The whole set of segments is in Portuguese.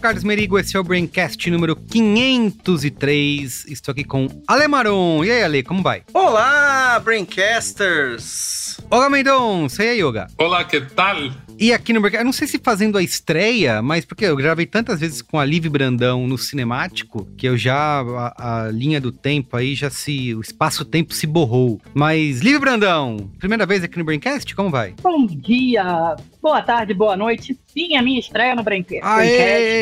Carlos Merigo, esse é o Braincast número 503. Estou aqui com Ale Maron. E aí, Ale, como vai? Olá, Braincasters! Olá, Mendonça. E aí, Yoga? Olá, que tal? E aqui no Braincast, eu não sei se fazendo a estreia, mas porque eu gravei tantas vezes com a Liv Brandão no cinemático, que eu já, a, a linha do tempo aí já se, o espaço-tempo se borrou. Mas, Liv Brandão, primeira vez aqui no Braincast, como vai? Bom dia, boa tarde, boa noite. Sim, a minha estreia no Braincast.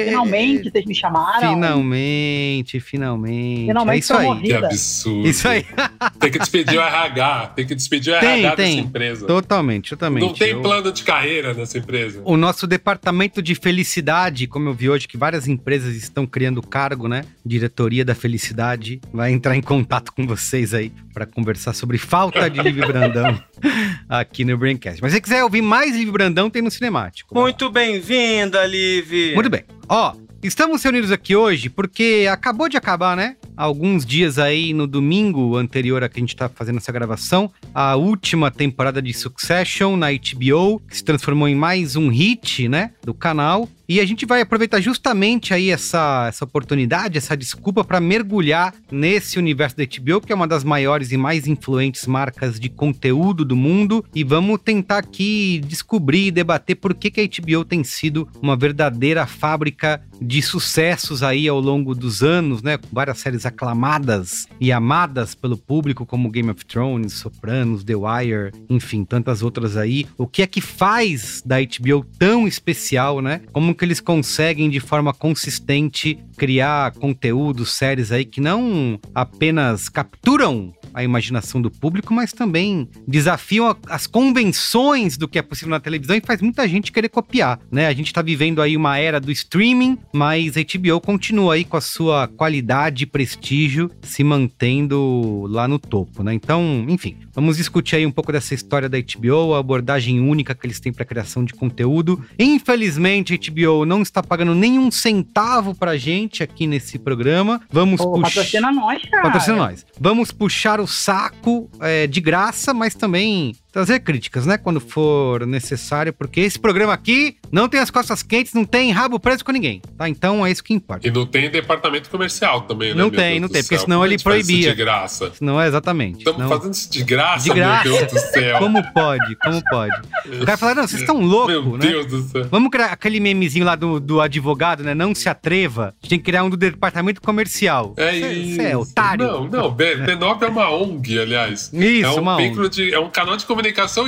Finalmente vocês me chamaram. Finalmente, finalmente. Finalmente é isso aí. Morrida. Que absurdo. Isso aí. tem que despedir o RH. Tem que despedir o tem, RH tem. dessa empresa. Totalmente, totalmente. Não tem eu... plano de carreira nessa empresa. O nosso departamento de felicidade, como eu vi hoje que várias empresas estão criando cargo, né? Diretoria da Felicidade, vai entrar em contato com vocês aí para conversar sobre falta de Livre Brandão aqui no Braincast. Mas se quiser ouvir mais Livre Brandão, tem no Cinemático. Muito bem-vinda, Liv. Muito bem. Ó, Estamos reunidos aqui hoje porque acabou de acabar, né? Alguns dias aí no domingo anterior a que a gente tá fazendo essa gravação, a última temporada de Succession na HBO, que se transformou em mais um hit, né? Do canal. E a gente vai aproveitar justamente aí essa, essa oportunidade, essa desculpa para mergulhar nesse universo da HBO, que é uma das maiores e mais influentes marcas de conteúdo do mundo. E vamos tentar aqui descobrir e debater por que, que a HBO tem sido uma verdadeira fábrica de sucessos aí ao longo dos anos, né? Com várias séries aclamadas e amadas pelo público, como Game of Thrones, Sopranos, The Wire, enfim, tantas outras aí. O que é que faz da HBO tão especial, né? Como que eles conseguem de forma consistente criar conteúdo, séries aí que não apenas capturam a imaginação do público, mas também desafiam as convenções do que é possível na televisão e faz muita gente querer copiar, né? A gente tá vivendo aí uma era do streaming, mas a HBO continua aí com a sua qualidade e prestígio se mantendo lá no topo, né? Então, enfim, vamos discutir aí um pouco dessa história da HBO, a abordagem única que eles têm para criação de conteúdo. Infelizmente, a HBO não está pagando nenhum centavo pra gente aqui nesse programa. Vamos Pô, puxar. patrocina nós, cara. Patrocina nós. Vamos puxar o saco é, de graça, mas também trazer críticas, né? Quando for necessário, porque esse programa aqui não tem as costas quentes, não tem rabo preso com ninguém, tá? Então é isso que importa. E não tem departamento comercial também, né? Não meu tem, não tem, porque senão ele proibia. de graça. Não é exatamente. Estamos Não- fazendo isso de graça, de graça. meu Deus do céu. Como pode? Como pode? O cara fala, não, vocês estão loucos, Meu né? Deus do céu. Vamos criar aquele memezinho lá do, do advogado, né? Não se atreva. A gente tem que criar um do departamento comercial. É Cê- isso. cê é otário. Não, não. B- B9 é uma ONG, aliás. Isso, é um uma ONG. de, é um canal de comunicação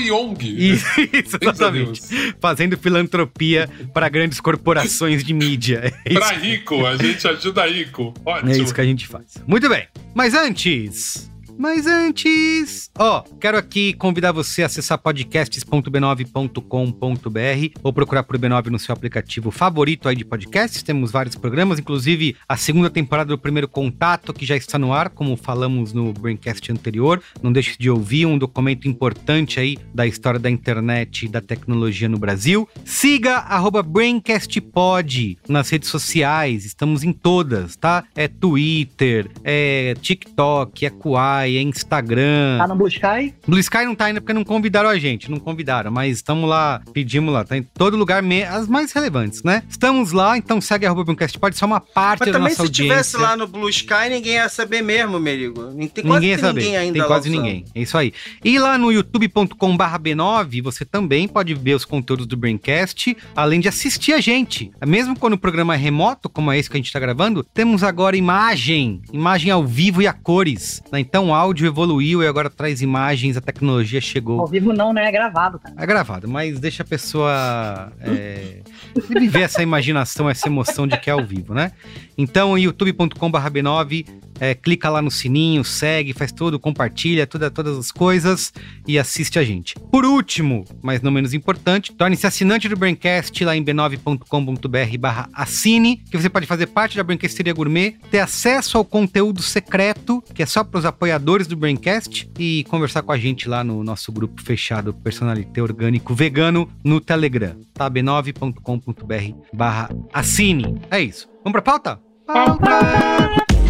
e ONG. Isso, exatamente. Fazendo filantropia para grandes corporações de mídia. É Pra rico, a gente ajuda rico. Ótimo. é isso que a gente faz. Muito bem. Mas antes. Mas antes, ó, quero aqui convidar você a acessar podcasts.b9.com.br ou procurar por B9 no seu aplicativo favorito aí de podcasts. Temos vários programas, inclusive a segunda temporada do Primeiro Contato, que já está no ar, como falamos no Braincast anterior. Não deixe de ouvir um documento importante aí da história da internet e da tecnologia no Brasil. Siga arroba BraincastPod nas redes sociais, estamos em todas, tá? É Twitter, é TikTok, é Kuai, é Instagram. Tá no Blue Sky? Blue Sky não tá ainda porque não convidaram a gente, não convidaram, mas estamos lá, pedimos lá, tá em todo lugar, me- as mais relevantes, né? Estamos lá, então segue arroba Braincast Pod, isso é uma parte Mas da também nossa se audiência. tivesse lá no Blue Sky, ninguém ia saber mesmo, Merigo. Tem quase ninguém ia saber. ninguém ainda Tem quase ninguém. É isso aí. E lá no youtube.com B9, você também pode ver os conteúdos do Braincast, além de assistir a gente. Mesmo quando o programa é remoto, como é esse que a gente está gravando, temos agora imagem, imagem ao vivo e a cores. né? Então, áudio evoluiu e agora traz imagens, a tecnologia Ao chegou. vivo não, né? É gravado, cara. É gravado, mas deixa a pessoa é, viver essa imaginação, essa emoção de que é ao vivo, né? Então, youtube.com.br B9, é, clica lá no sininho, segue, faz tudo, compartilha tudo, todas as coisas e assiste a gente. Por último, mas não menos importante, torne-se assinante do Braincast lá em b9.com.br barra assine, que você pode fazer parte da Braincasteria Gourmet, ter acesso ao conteúdo secreto, que é só para os apoiadores do Braincast, e conversar com a gente lá no nosso grupo fechado Personalité Orgânico Vegano no Telegram, tá? b9.com.br barra assine. É isso. Vamos pra pauta? Pauta!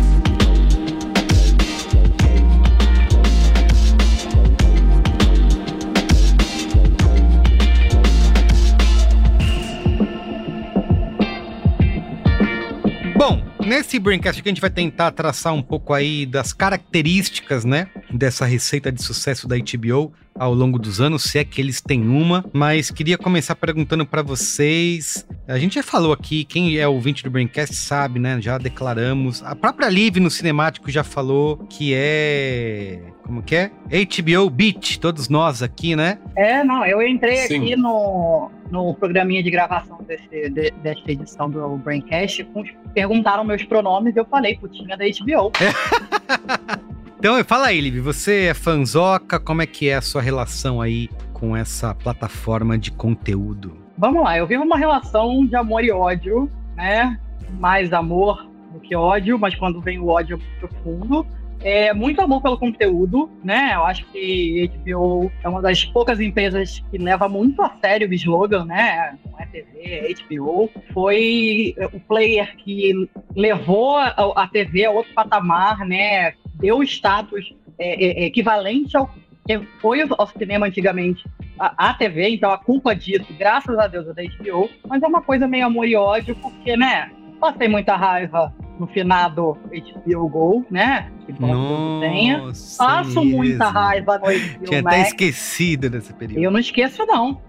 Nesse Braincast aqui a gente vai tentar traçar um pouco aí das características, né, dessa receita de sucesso da HBO ao longo dos anos, se é que eles têm uma, mas queria começar perguntando pra vocês. A gente já falou aqui, quem é ouvinte do Braincast sabe, né? Já declaramos. A própria Liv no cinemático já falou que é como que é? HBO Beat, todos nós aqui, né? É, não, eu entrei Sim. aqui no, no programinha de gravação desse, de- desta edição do Braincast, perguntaram meus pronomes e eu falei, putinha da HBO. Então, fala aí, Liv, você é fanzoca, como é que é a sua relação aí com essa plataforma de conteúdo? Vamos lá, eu vivo uma relação de amor e ódio, né? Mais amor do que ódio, mas quando vem o ódio profundo. É muito amor pelo conteúdo, né? Eu acho que HBO é uma das poucas empresas que leva muito a sério o slogan, né? Não é TV, é HBO. Foi o player que levou a TV a outro patamar, né? Deu status é, é, equivalente ao que foi ao cinema antigamente a, a TV, então a culpa disso, graças a Deus, é da HBO, mas é uma coisa meio amor e ódio, porque, né, passei muita raiva no finado HBO Go, né, que bom que eu tenha. Nossa, Passo muita raiva no HBO Tinha até Max. esquecido desse período. Eu não esqueço, não.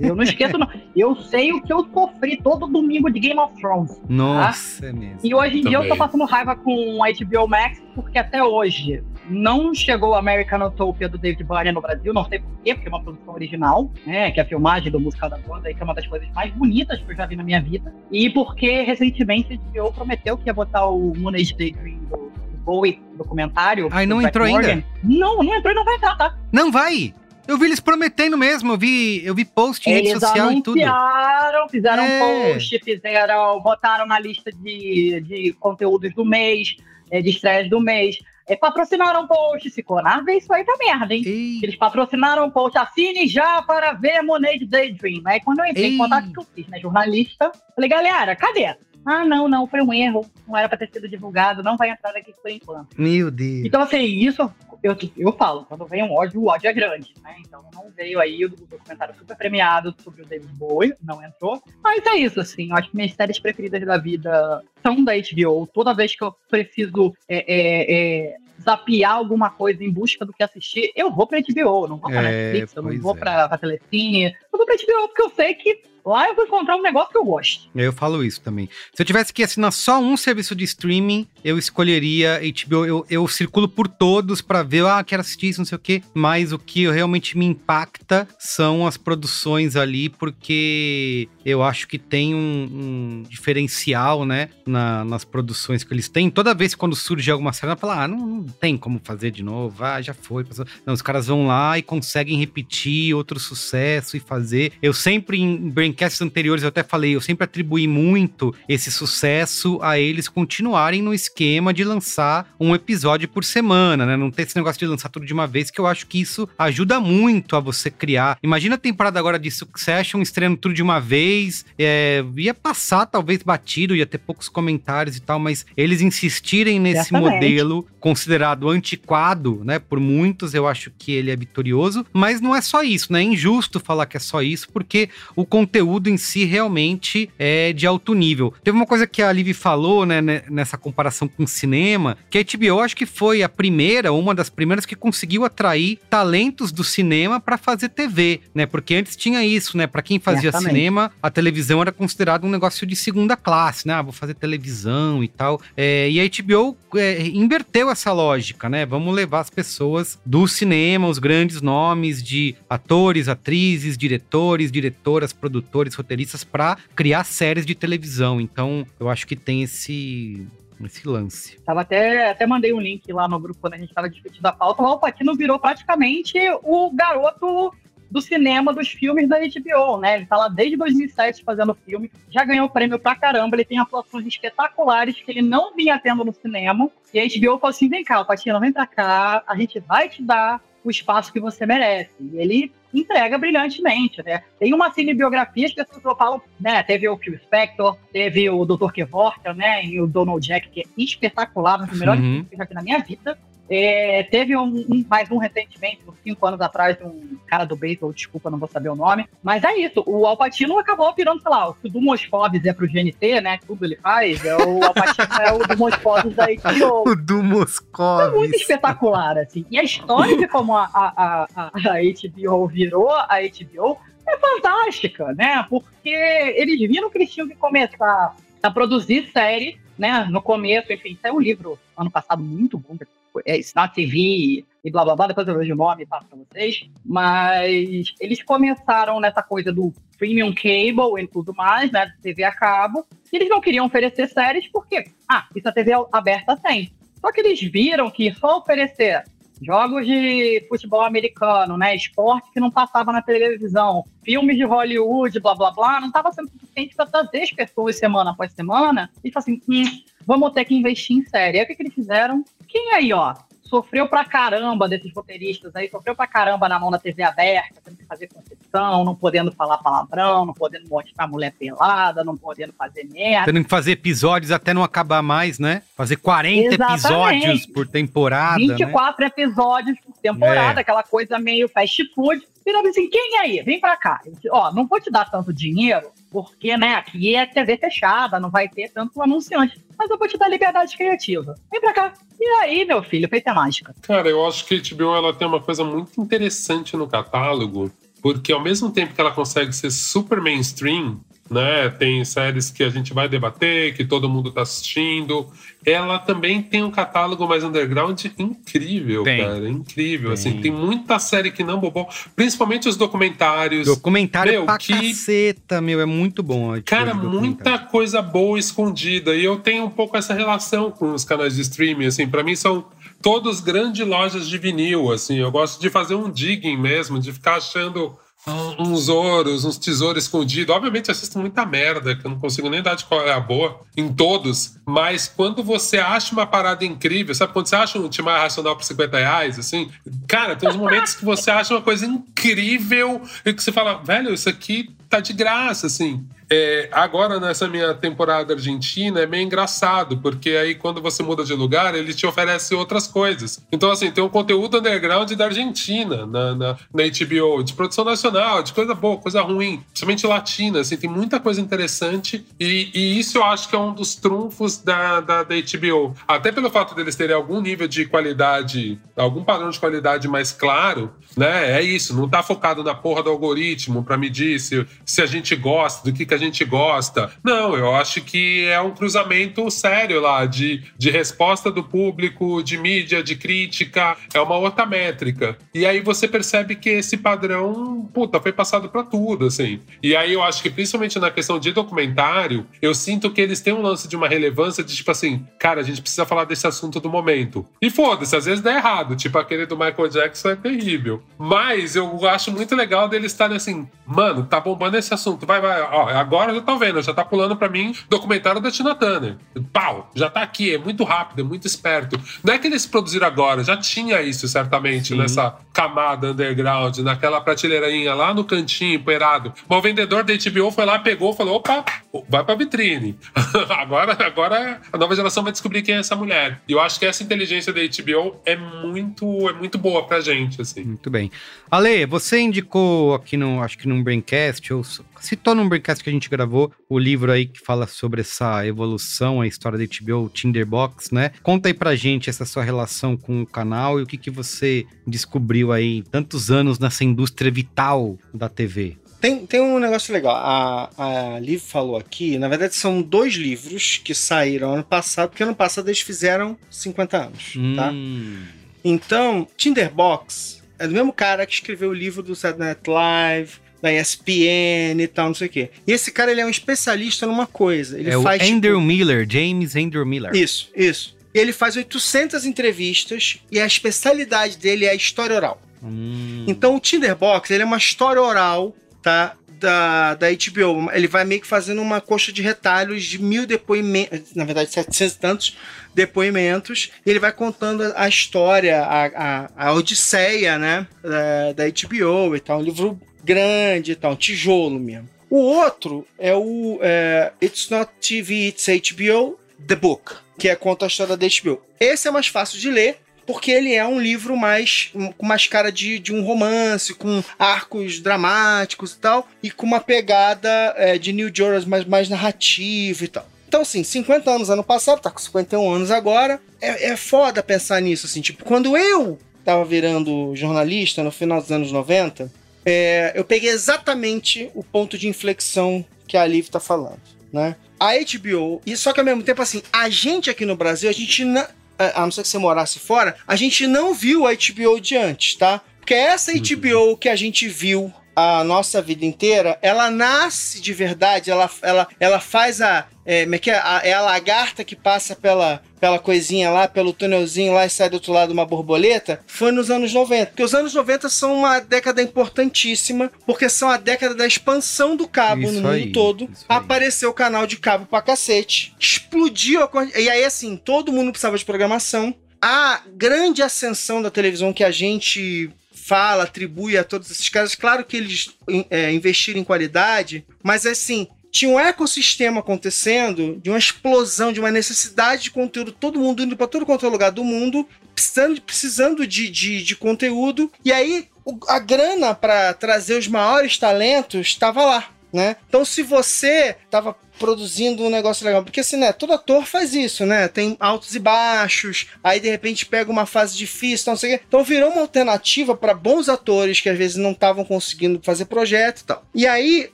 Eu não esqueço, não. Eu sei o que eu sofri todo domingo de Game of Thrones. Nossa, é mesmo. E hoje em dia eu tô passando raiva com a HBO Max, porque até hoje não chegou a American Utopia do David Byrne no Brasil, não sei porquê, porque é uma produção original, né? Que é a filmagem do musical da banda, que é uma das coisas mais bonitas que eu já vi na minha vida. E porque recentemente HBO prometeu que ia botar o Moonage Daydream do, do Bowie documentário. Ai, não entrou ainda? Morgan. Não, não entrou e não vai entrar, tá? Não vai! Eu vi eles prometendo mesmo, eu vi, eu vi post em rede Eles social e tudo. anunciaram, fizeram É. post, fizeram, botaram na lista de, de conteúdos do mês, é, de estreias do mês. É, patrocinaram post, ficou na vez isso aí tá merda, hein? Ei, Eles patrocinaram post, assine já para ver Monade Daydream. Aí quando eu entrei Ei. em contato que eu fiz, né, jornalista, falei, galera, cadê? Ah, não, não, foi um erro, não era para ter sido divulgado, não vai entrar aqui por enquanto. meu Deus. Então, assim, isso eu, eu falo, quando vem um ódio, o ódio é grande, né? Então não veio aí o documentário super premiado sobre o David Bowie, não entrou. Mas é isso, assim, eu acho que minhas séries preferidas da vida são da HBO. Toda vez que eu preciso é, é, é, zapear alguma coisa em busca do que assistir, eu vou pra HBO, não vou pra É, Netflix, eu não vou é. pra, pra Telecine, eu vou pra HBO porque eu sei que lá eu vou encontrar um negócio que eu gosto. Eu falo isso também. Se eu tivesse que assinar só um serviço de streaming, eu escolheria HBO. Eu, eu circulo por todos pra ver, ah, quero assistir isso, não sei o quê. Mas o que realmente me impacta são as produções ali, porque eu acho que tem um, um diferencial, né, na- nas produções que eles têm. Toda vez quando surge alguma cena, eu falo, ah, não, não tem como fazer de novo, ah, já foi. passou. Não, os caras vão lá e conseguem repetir outro sucesso e fazer. Eu sempre, em braincasts anteriores, eu até falei, eu sempre atribuí muito esse sucesso a eles continuarem no esquema de lançar um episódio por semana, né? Não ter esse negócio de lançar tudo de uma vez, que eu acho que isso ajuda muito a você criar. Imagina a temporada agora de Succession estreando tudo de uma vez, é, ia passar talvez batido, ia ter poucos comentários e tal, mas eles insistirem nesse Certamente. modelo considerado antiquado, né? Por muitos, eu acho que ele é vitorioso, mas não é só isso, né? É injusto falar que é só isso, porque o conteúdo em si realmente é de alto nível. Teve uma coisa que a Liv falou, né, nessa comparação com o cinema, que a HBO acho que foi a primeira, uma das primeiras que conseguiu atrair talentos do cinema para fazer TV, né? Porque antes tinha isso, né? Para quem fazia Certamente. cinema, a televisão era considerada um negócio de segunda classe, né? Ah, vou fazer televisão e tal. É, e a HBO é, inverteu essa lógica, né? Vamos levar as pessoas do cinema, os grandes nomes de atores, atrizes, diretores, diretoras, produtores, roteiristas, para criar séries de televisão. Então, eu acho que tem esse esse lance. Tava até, até mandei um link lá no grupo quando a gente estava discutindo a pauta. O Alpatino virou praticamente o garoto do cinema dos filmes da HBO, né? Ele tá lá desde 2007 fazendo filme, já ganhou prêmio pra caramba, ele tem atuações espetaculares que ele não vinha tendo no cinema. E a HBO falou assim: vem cá, Alpatino, vem pra cá, a gente vai te dar o espaço que você merece. E ele entrega brilhantemente, né? Tem uma cinebiografia que as pessoas falam, né? Teve o Phil Spector, teve o Dr. Kevorkian, né? E o Donald Jack, que é espetacular, um dos melhores Uhum. filmes que eu já vi na minha vida. É, teve um, um- mais um recentemente, uns cinco anos atrás, de um cara do beisebol, desculpa, não vou saber o nome. Mas é isso, o Alpatino acabou virando, sei lá, o que o Dumos Fobbs é pro GNT, né? Tudo ele faz, é o Alpatino é o Dumos Fobbs da HBO O do Moscov. é muito espetacular, assim. E a história de como a, a, a, a- a HBO virou a HBO é fantástica, né? Porque eles viram que eles tinham que começar a produzir série, né? No começo, enfim, saiu um livro ano passado muito bom, é Snap TV e blá blá blá, depois eu vejo o nome e passo pra vocês. Mas eles começaram nessa coisa do premium cable e tudo mais, né? TV a cabo. E eles não queriam oferecer séries porque, ah, isso a TV aberta tem. Só que eles viram que só oferecer jogos de futebol americano, né, esporte que não passava na televisão, filmes de Hollywood, blá blá blá, não estava sendo suficiente para trazer as pessoas semana após semana. E tipo assim, hum, vamos ter que investir em série. Aí o que, que eles fizeram? Quem aí, ó, sofreu pra caramba desses roteiristas aí, sofreu pra caramba na mão da TV aberta, tendo que fazer concessão, não podendo falar palavrão, não podendo mostrar mulher pelada, não podendo fazer merda. Tendo que fazer episódios até não acabar mais, né? Fazer 40 Exatamente. episódios por temporada, né? 24 episódios por temporada, É. aquela coisa meio fast food. Virava assim, quem aí? Vem pra cá. Disse, Ó, não vou te dar tanto dinheiro, porque, né, aqui é TV fechada, não vai ter tanto anunciante. Mas eu vou te dar liberdade criativa. Vem pra cá. E aí, meu filho, feita mágica. Cara, eu acho que a HBO ela tem uma coisa muito interessante no catálogo, porque ao mesmo tempo que ela consegue ser super mainstream, né? Tem séries que a gente vai debater, que todo mundo tá assistindo. Ela também tem um catálogo mais underground incrível, Tem. cara. Incrível. Tem. Assim, tem muita série que não bobou, principalmente os documentários. Documentário Meu, pra que- caceta, meu. É muito bom. a Cara, muita coisa boa escondida. E eu tenho um pouco essa relação com os canais de streaming, assim, para mim são todos grandes lojas de vinil, assim. Eu gosto de fazer um digging mesmo, de ficar achando uns ouros, uns tesouros escondidos. Obviamente assisto muita merda, que eu não consigo nem dar de qual é a boa em todos. Mas quando você acha uma parada incrível, sabe? Quando você acha um Timar Racional por 50 reais, assim, cara, tem uns momentos que você acha uma coisa incrível e que você fala, velho, isso aqui tá de graça, assim. É, agora, nessa minha temporada argentina, é meio engraçado, porque aí quando você muda de lugar, ele te oferece outras coisas. Então, assim, tem um conteúdo underground da Argentina na, na, na HBO, de produção nacional, de coisa boa, coisa ruim, principalmente latina, assim, tem muita coisa interessante e, e isso eu acho que é um dos trunfos da, da, da HBO. Até pelo fato deles terem algum nível de qualidade, algum padrão de qualidade mais claro, né? É isso, não tá focado na porra do algoritmo pra medir se, se a gente gosta, do que, que a gente gosta. Não, eu acho que é um cruzamento sério lá de, de resposta do público, de mídia, de crítica, é uma outra métrica. E aí você percebe que esse padrão, puta, foi passado pra tudo, assim. E aí eu acho que principalmente na questão de documentário, eu sinto que eles têm um lance de uma relevância de tipo assim, cara, a gente precisa falar desse assunto do momento. E foda-se, às vezes dá errado, tipo aquele do Michael Jackson é terrível. Mas eu acho muito legal deles estarem assim, mano, tá bombando esse assunto, vai, vai, ó, agora eu já tô vendo, já tá pulando pra mim documentário da Tina Turner. Pau, já tá aqui, é muito rápido, é muito esperto. Não é que eles produziram agora, já tinha isso certamente Sim. nessa camada underground, naquela prateleirinha lá no cantinho, empoeirado. Mas o vendedor da HBO foi lá, pegou, falou: opa, vai pra vitrine. agora, agora a nova geração vai descobrir quem é essa mulher. E eu acho que essa inteligência da HBO é muito, é muito boa pra gente, assim. Muito bem. Ale, você indicou aqui no, acho que num Braincast, ou s- citou num Braincast que a gente gravou, o livro aí que fala sobre essa evolução, a história da HBO, o Tinderbox, né? Conta aí pra gente essa sua relação com o canal e o que, que você descobriu aí tantos anos nessa indústria vital da TV. Tem, tem um negócio legal. A, a Liv falou aqui, na verdade são dois livros que saíram ano passado, porque ano passado eles fizeram 50 anos, tá? Hum. Então, Tinderbox é do mesmo cara que escreveu o livro do Saturday Night Live, da ESPN e tal, não sei o quê. E esse cara, ele é um especialista numa coisa. Ele é faz, o tipo, Andrew Miller, James Andrew Miller. Isso, isso. Ele faz 800 entrevistas e a especialidade dele é a história oral. Hum. Então o Tinderbox, ele é uma história oral, tá? Da, da HBO. Ele vai meio que fazendo uma coxa de retalhos de mil depoimentos, na verdade, 700 e tantos depoimentos. E ele vai contando a história, a, a, a odisseia, né? Da, da HBO e tal. Um livro grande e tal, tijolo mesmo. O outro é o é, It's Not TV, It's HBO, The Book, que é conta a história da HBO. Esse é mais fácil de ler, porque ele é um livro mais com mais cara de, de um romance, com arcos dramáticos e tal, e com uma pegada é, de New York mais, mais narrativa e tal. Então, assim, 50 anos ano passado, tá com 51 anos agora. É, é foda pensar nisso, assim, tipo, quando eu tava virando jornalista no final dos anos 90, é, eu peguei exatamente o ponto de inflexão que a Liv tá falando, né? A HBO, e só que ao mesmo tempo, assim, a gente aqui no Brasil, a gente não. A não ser que você morasse fora, a gente não viu a HBO de antes, tá? Porque essa HBO que a gente viu a nossa vida inteira, ela nasce de verdade, ela, ela, ela faz a. É, é, que é? A, é a lagarta que passa pela, pela coisinha lá, pelo túnelzinho lá e sai do outro lado uma borboleta, foi nos anos 90. Porque os anos 90 são uma década importantíssima, porque são a década da expansão do cabo Isso no mundo aí, todo. isso aí. Apareceu o canal de cabo pra cacete, explodiu a E aí, assim, todo mundo precisava de programação. A grande ascensão da televisão que a gente fala, atribui a todos esses caras, claro que eles é, investiram em qualidade, mas assim, tinha um ecossistema acontecendo de uma explosão, de uma necessidade de conteúdo, todo mundo indo para todo quanto é lugar do mundo, precisando, precisando de, de, de conteúdo, e aí a grana para trazer os maiores talentos estava lá. Né? Então, se você estava produzindo um negócio legal, porque assim, né, todo ator faz isso, né? Tem altos e baixos, aí de repente pega uma fase difícil, não sei o quê. Então virou uma alternativa para bons atores que às vezes não estavam conseguindo fazer projeto e tal. E aí,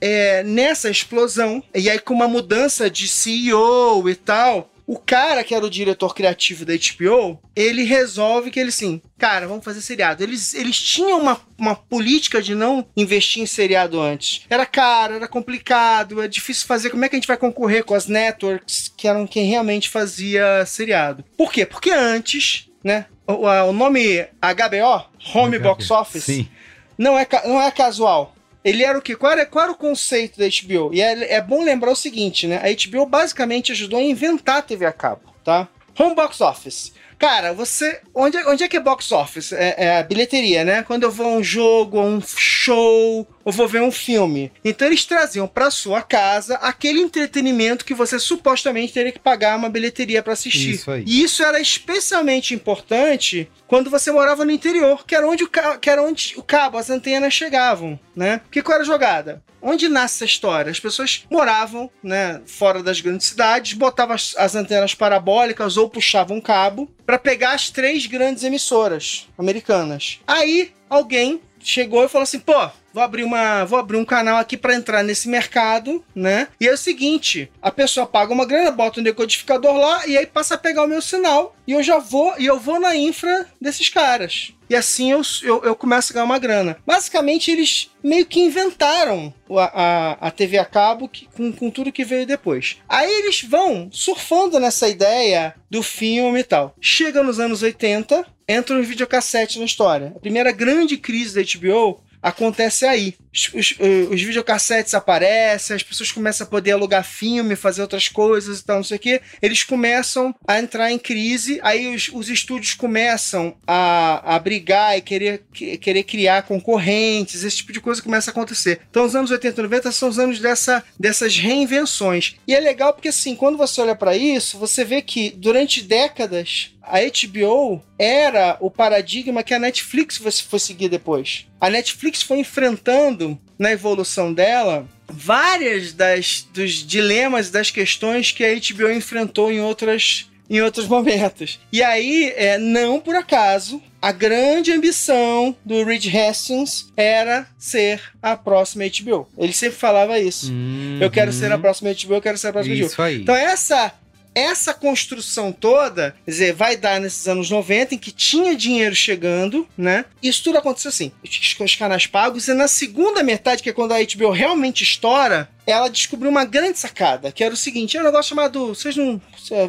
é, nessa explosão, e aí com uma mudança de CEO e tal, o cara que era o diretor criativo da HBO, ele resolve que ele assim, cara, vamos fazer seriado. Eles, eles tinham uma, uma política de não investir em seriado antes. Era caro, era complicado, é difícil fazer. Como é que a gente vai concorrer com as networks que eram quem realmente fazia seriado? Por quê? Porque antes, né? O, o nome HBO, Home Box Office, Sim. não é, não é casual. Ele era o quê? Qual era, qual era o conceito da HBO? E é, é bom lembrar o seguinte, né? A HBO basicamente ajudou a inventar a TV a cabo, tá? Home Box Office. Cara, você. Onde, é- onde é que é box office? É, é a bilheteria, né? Quando eu vou a um jogo, a um show, ou vou ver um filme. Então eles traziam pra sua casa aquele entretenimento que você supostamente teria que pagar uma bilheteria pra assistir. Isso aí. E isso era especialmente importante quando você morava no interior, que era onde o, que era onde o cabo, as antenas chegavam, né? Porque qual era a jogada? Onde nasce essa história? As pessoas moravam, né, fora das grandes cidades, botavam as, as antenas parabólicas ou puxavam cabo para pegar as três grandes emissoras americanas. Aí alguém chegou e falou assim: "Pô, vou abrir uma, vou abrir um canal aqui para entrar nesse mercado, né? E é o seguinte, a pessoa paga uma grana, bota um decodificador lá e aí passa a pegar o meu sinal e eu já vou e eu vou na infra desses caras. E assim eu, eu, eu começo a ganhar uma grana. Basicamente, eles meio que inventaram a, a, a TV a cabo que- com, com tudo que veio depois. Aí eles vão surfando nessa ideia do filme e tal. Chega nos anos 80, entra os videocassete na história. A primeira grande crise da HBO acontece aí. Os, os, os videocassetes aparecem, as pessoas começam a poder alugar filme, fazer outras coisas e tal, não sei o quê. Eles começam a entrar em crise, aí os, os estúdios começam a, a brigar e querer, que- querer criar concorrentes, esse tipo de coisa começa a acontecer. Então, os anos 80 e 90 são os anos dessa, dessas reinvenções. E é legal porque, assim, quando você olha para isso, você vê que durante décadas a HBO era o paradigma que a Netflix foi, seguir depois. A Netflix foi enfrentando na evolução dela várias das dos dilemas, das questões que a HBO enfrentou em outras em outros momentos. E aí, é, não por acaso, a grande ambição do Reed Hastings era ser a próxima HBO. Ele sempre falava isso. Uhum. Eu quero ser a próxima HBO, eu quero ser a próxima HBO. Isso aí. Então essa essa construção toda, quer dizer, vai dar nesses anos 90 em que tinha dinheiro chegando, né? Isso tudo aconteceu assim, os, canais pagos e na segunda metade, que é quando a HBO realmente estoura, ela descobriu uma grande sacada, que era o seguinte, é um negócio chamado, vocês não,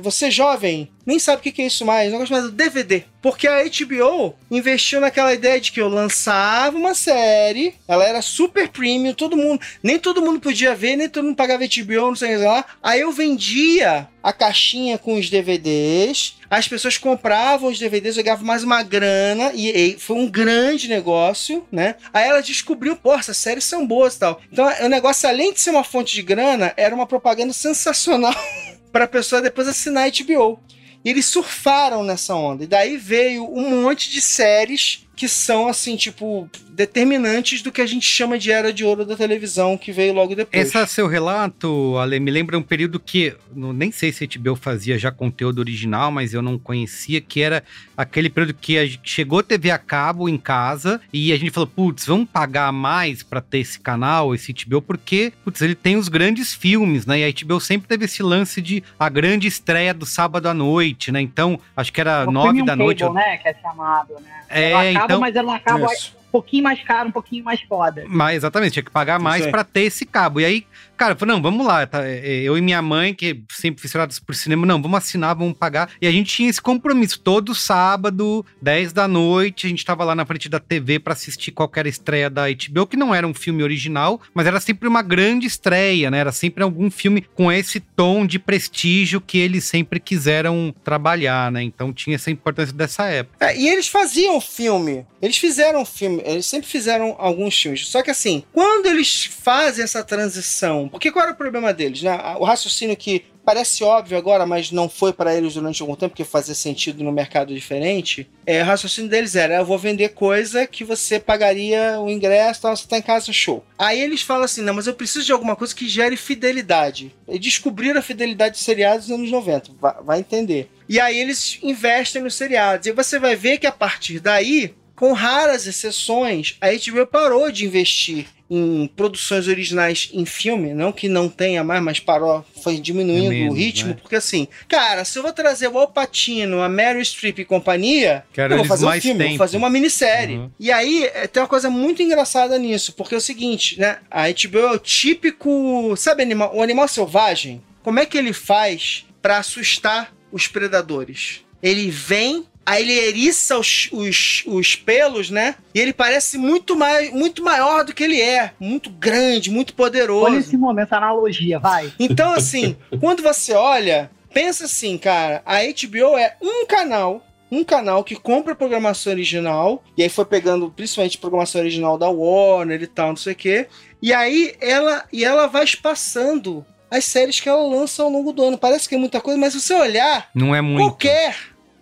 você jovem, nem sabe o que é isso mais, um negócio chamado DVD. Porque a HBO investiu naquela ideia de que eu lançava uma série, ela era super premium, todo mundo, nem todo mundo podia ver, nem todo mundo pagava HBO, não sei o que lá. Aí eu vendia a caixinha com os DVDs, as pessoas compravam os DVDs, ganhava mais uma grana, e, e, foi um grande negócio, né? Aí ela descobriu, pô, essas séries são boas e tal. Então o negócio, além de ser uma fonte de grana, era uma propaganda sensacional para a pessoa depois assinar a HBO. E eles surfaram nessa onda. E daí veio um monte de séries que são, assim, tipo, determinantes do que a gente chama de era de ouro da televisão, que veio logo depois. Esse seu relato, Ale, me lembra um período que, não, nem sei se a HBO fazia já conteúdo original, mas eu não conhecia, que era aquele período que a, chegou TV a cabo em casa e a gente falou, putz, vamos pagar mais para ter esse canal, esse HBO, porque, putz, ele tem os grandes filmes, né? E a HBO sempre teve esse lance de a grande estreia do sábado à noite, né? Então, acho que era O nove da noite. Cable, né? Que é chamado, né? É, ela acaba, então- mas ela acaba Isso. um pouquinho mais caro, um pouquinho mais foda. Mas exatamente, tinha que pagar mais pra ter esse cabo. E aí, cara, eu falei, não, vamos lá. tá, é, eu e minha mãe, que sempre fisurados por cinema, não, vamos assinar, vamos pagar. E a gente tinha esse compromisso. Todo sábado, 10 da noite, a gente tava lá na frente da TV pra assistir qualquer estreia da HBO, que não era um filme original, mas era sempre uma grande estreia, né? Era sempre algum filme com esse tom de prestígio que eles sempre quiseram trabalhar, né? Então tinha essa importância dessa época. É, e eles faziam filme. Eles fizeram filme. Eles sempre fizeram alguns filmes. Só que assim, quando eles fazem essa transição, porque qual era o problema deles, né? O raciocínio que parece óbvio agora, mas não foi para eles durante algum tempo, porque fazia sentido no mercado diferente. É, o raciocínio deles era: eu vou vender coisa que você pagaria o ingresso, tal, você tá em casa, show. Aí eles falam assim: não, mas eu preciso de alguma coisa que gere fidelidade. E descobriram a fidelidade de seriados nos anos 90, vai, vai entender. E aí eles investem nos seriados. E você vai ver que a partir daí, com raras exceções, a HBO parou de investir em produções originais em filme, não que não tenha mais, mas parou, foi diminuindo É o ritmo, né? porque assim, cara, se eu vou trazer o Al Pacino, a Meryl Streep e companhia, Quero eu vou fazer um filme, tempo. vou fazer uma minissérie. Uhum. E aí, é, tem uma coisa muito engraçada nisso, porque é o seguinte, né, a HBO é o típico, sabe animal, o animal selvagem? Como é que ele faz pra assustar os predadores? Ele vem Aí ele eriça os, os, os pelos, né? E ele parece muito, mais, muito maior do que ele é. Muito grande, muito poderoso. Olha esse momento, a analogia, vai. Então, assim, quando você olha, pensa assim, cara, a HBO é um canal. Um canal que compra programação original, e aí foi pegando principalmente programação original da Warner e tal, não sei o quê. E aí ela, e ela vai espaçando as séries que ela lança ao longo do ano. Parece que é muita coisa, mas se você olhar, Não é muito. qualquer.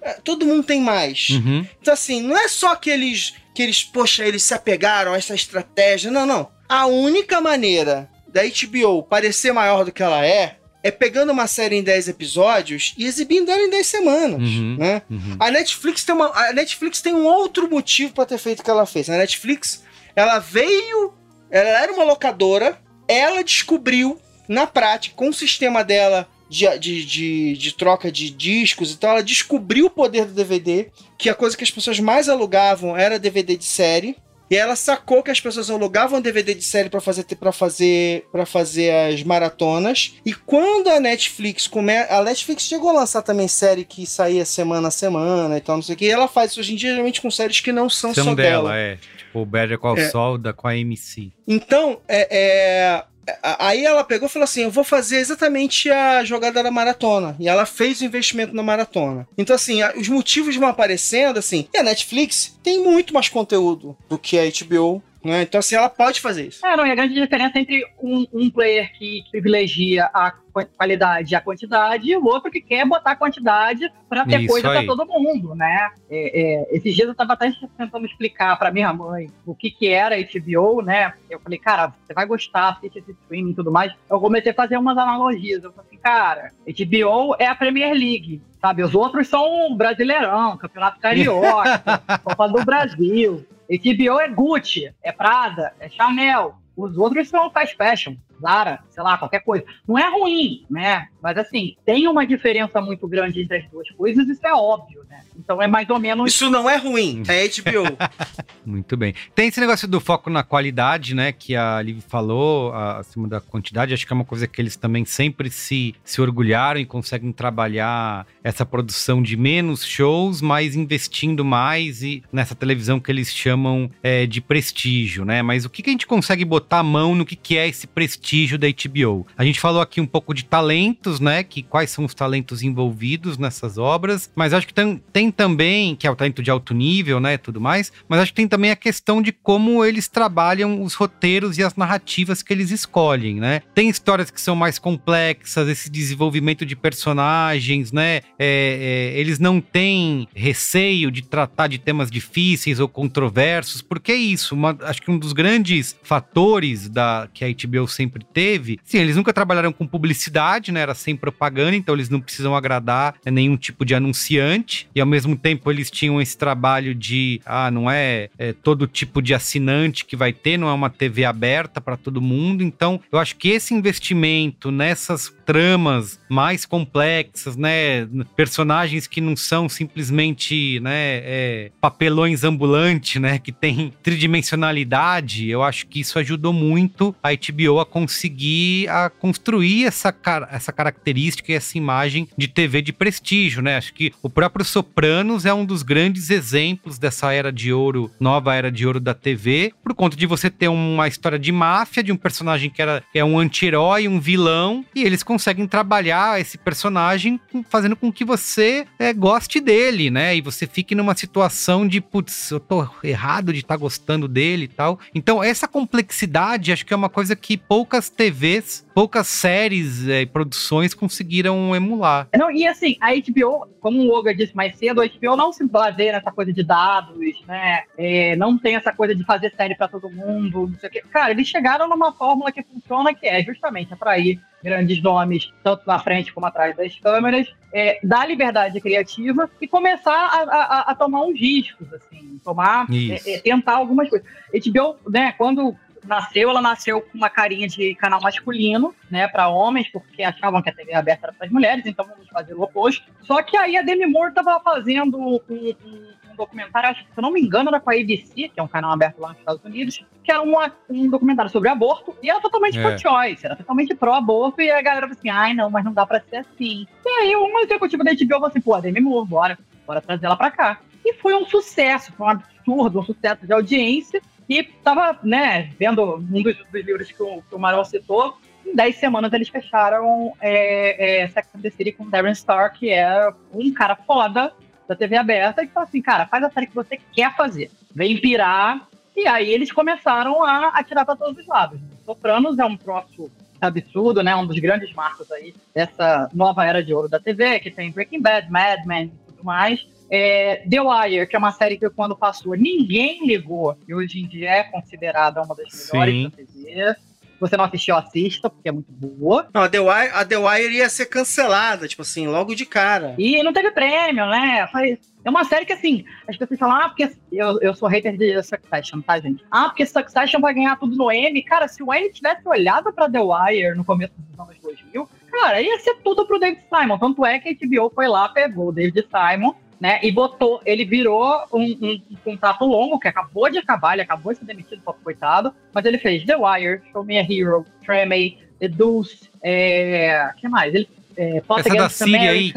É, Todo mundo tem mais. Uhum. Então, assim, não é só que eles, que eles, poxa, eles se apegaram a essa estratégia. Não, não. A única maneira da HBO parecer maior do que ela é, é pegando uma série em 10 episódios e exibindo ela em 10 semanas, Uhum. né? Uhum. A Netflix tem uma, a Netflix tem um outro motivo para ter feito o que ela fez. A Netflix, ela veio, ela era uma locadora, ela descobriu na prática com o sistema dela de, de, de, de troca de discos e tal, ela descobriu o poder do DVD, que a coisa que as pessoas mais alugavam era DVD de série. E ela sacou que as pessoas alugavam DVD de série para fazer para fazer para fazer as maratonas. E quando a Netflix come... a Netflix chegou a lançar também série que saía semana a semana e tal, não sei o que. E ela faz isso hoje em dia geralmente com séries que não são, São só dela. dela, é. Tipo, o Better Call É. Saul da, com a MC. Então, é, é, Aí ela pegou e falou assim: eu vou fazer exatamente a jogada da maratona. E ela fez o investimento na maratona. Então, assim, os motivos vão aparecendo, assim. E a Netflix tem muito mais conteúdo do que a HBO Né? Então, assim, ela pode fazer isso. É, não, e a grande diferença entre um, um player que privilegia a qualidade e a quantidade, e o outro que quer botar quantidade para ter Isso coisa para todo mundo, né? É, é, esses dias eu estava até tentando explicar para minha mãe o que que era HBO, né? Eu falei, cara, você vai gostar, assiste esse streaming e tudo mais. Eu comecei a fazer umas analogias. Eu falei assim, cara, HBO é a Premier League. Sabe, os outros são Brasileirão, Campeonato Carioca, Copa do Brasil. HBO é Gucci, é Prada, é Chanel. Os outros são fast fashion, Zara, sei lá, qualquer coisa. Não é ruim, né? Mas assim, tem uma diferença muito grande entre as duas coisas, isso é óbvio, né? Então é mais ou menos. Isso não é ruim, é HBO. Muito bem. Tem esse negócio do foco na qualidade, né? Que a Liv falou, a- acima da quantidade. Acho que é uma coisa que eles também sempre se, se orgulharam e conseguem trabalhar essa produção de menos shows, mas investindo mais e nessa televisão que eles chamam é, de prestígio, né? Mas o que, que a gente consegue botar a mão no que, que é esse prestígio da HBO? A gente falou aqui um pouco de talentos, né? Que quais são os talentos envolvidos nessas obras, mas acho que tem, tem também, que é o talento de alto nível, né? Tudo mais, mas acho que tem também a questão de como eles trabalham os roteiros e as narrativas que eles escolhem, né? Tem histórias que são mais complexas, esse desenvolvimento de personagens, né? É, é, eles não têm receio de tratar de temas difíceis ou controversos, porque é isso. uma- acho que um dos grandes fatores da que a HBO sempre teve, sim, eles nunca trabalharam com publicidade, né? Era sem propaganda, então eles não precisam agradar né, nenhum tipo de anunciante. E ao mesmo tempo eles tinham esse trabalho de, ah, não é, é todo tipo de assinante que vai ter, não é uma TV aberta para todo mundo. Então, eu acho que esse investimento nessas tramas mais complexas, né, personagens que não são simplesmente, né, é, papelões ambulantes, né, que tem tridimensionalidade, eu acho que isso ajudou muito a HBO a conseguir a construir essa, car- essa característica e essa imagem de TV de prestígio, né? Acho que o próprio Sopranos é um dos grandes exemplos dessa era de ouro, nova era de ouro da TV, por conta de você ter uma história de máfia, de um personagem que era, é um anti-herói, um vilão, e eles conseguem trabalhar esse personagem fazendo com que você é, goste dele, né? E você fique numa situação de, putz, eu tô errado de estar gostando dele e tal. Então, essa complexidade acho que é uma coisa que poucas TVs, poucas séries é, e produções conseguiram emular. Não, e assim, a HBO, como o Olga disse mais cedo, a HBO não se baseia nessa coisa de dados, né? É, não tem essa coisa de fazer série pra todo mundo, não sei o quê. Cara, eles chegaram numa fórmula que funciona, que é justamente atrair grandes nomes, tanto na frente como atrás das câmeras, é, dar liberdade criativa e começar a, a- a tomar uns riscos, assim, tomar, é, é, tentar algumas coisas. HBO, né, quando nasceu, ela nasceu com uma carinha de canal masculino, né, para homens, porque achavam que a TV aberta era para as mulheres, então vamos fazer o oposto. Só que aí a Demi Moore estava fazendo um, um- um documentário, acho que se eu não me engano, era com a ABC, que é um canal aberto lá nos Estados Unidos, que era uma- um documentário sobre aborto, e era totalmente É. pro-choice, era totalmente pró-aborto, e a galera falou assim, ai não, mas não dá pra ser assim. E aí uma executiva da HBO falou assim, pô, a Demi Moore, bora, bora trazer ela pra cá. E foi um sucesso, foi um absurdo, um sucesso de audiência, e tava, né, vendo um dos, dos livros que o, que o Marol citou, em 10 semanas eles fecharam é, é, Sex and the City com Darren Star, que é um cara foda da TV aberta, e falou assim, cara, faz a série que você quer fazer. Vem pirar. E aí eles começaram a atirar para todos os lados. Sopranos é um troço absurdo, né? Um dos grandes marcos aí dessa nova era de ouro da TV, que tem Breaking Bad, Mad Men e tudo mais. É, The Wire, que é uma série que quando passou ninguém ligou, e hoje em dia é considerada uma das melhores Sim. da TV. Se você não assistiu, assista, porque é muito boa. Não, a The, Wire, a The Wire ia ser cancelada, tipo assim, logo de cara. E não teve prêmio, né? Foi- É uma série que, assim, as pessoas falam, ah, porque eu, eu sou hater de Succession, tá, gente? Ah, porque Succession vai ganhar tudo no Emmy. Cara, se o Emmy tivesse olhado pra The Wire no começo dos anos 2000, cara, ia ser tudo pro David Simon. Tanto é que a HBO foi lá, pegou o David Simon, né, e botou, ele virou um, um- um contrato longo, que acabou de acabar, ele acabou de ser demitido, pobre coitado, mas ele fez The Wire, Show Me a Hero, Treme, The Deuce, é, que mais? Ele, é, Plot Essa da Síria aí,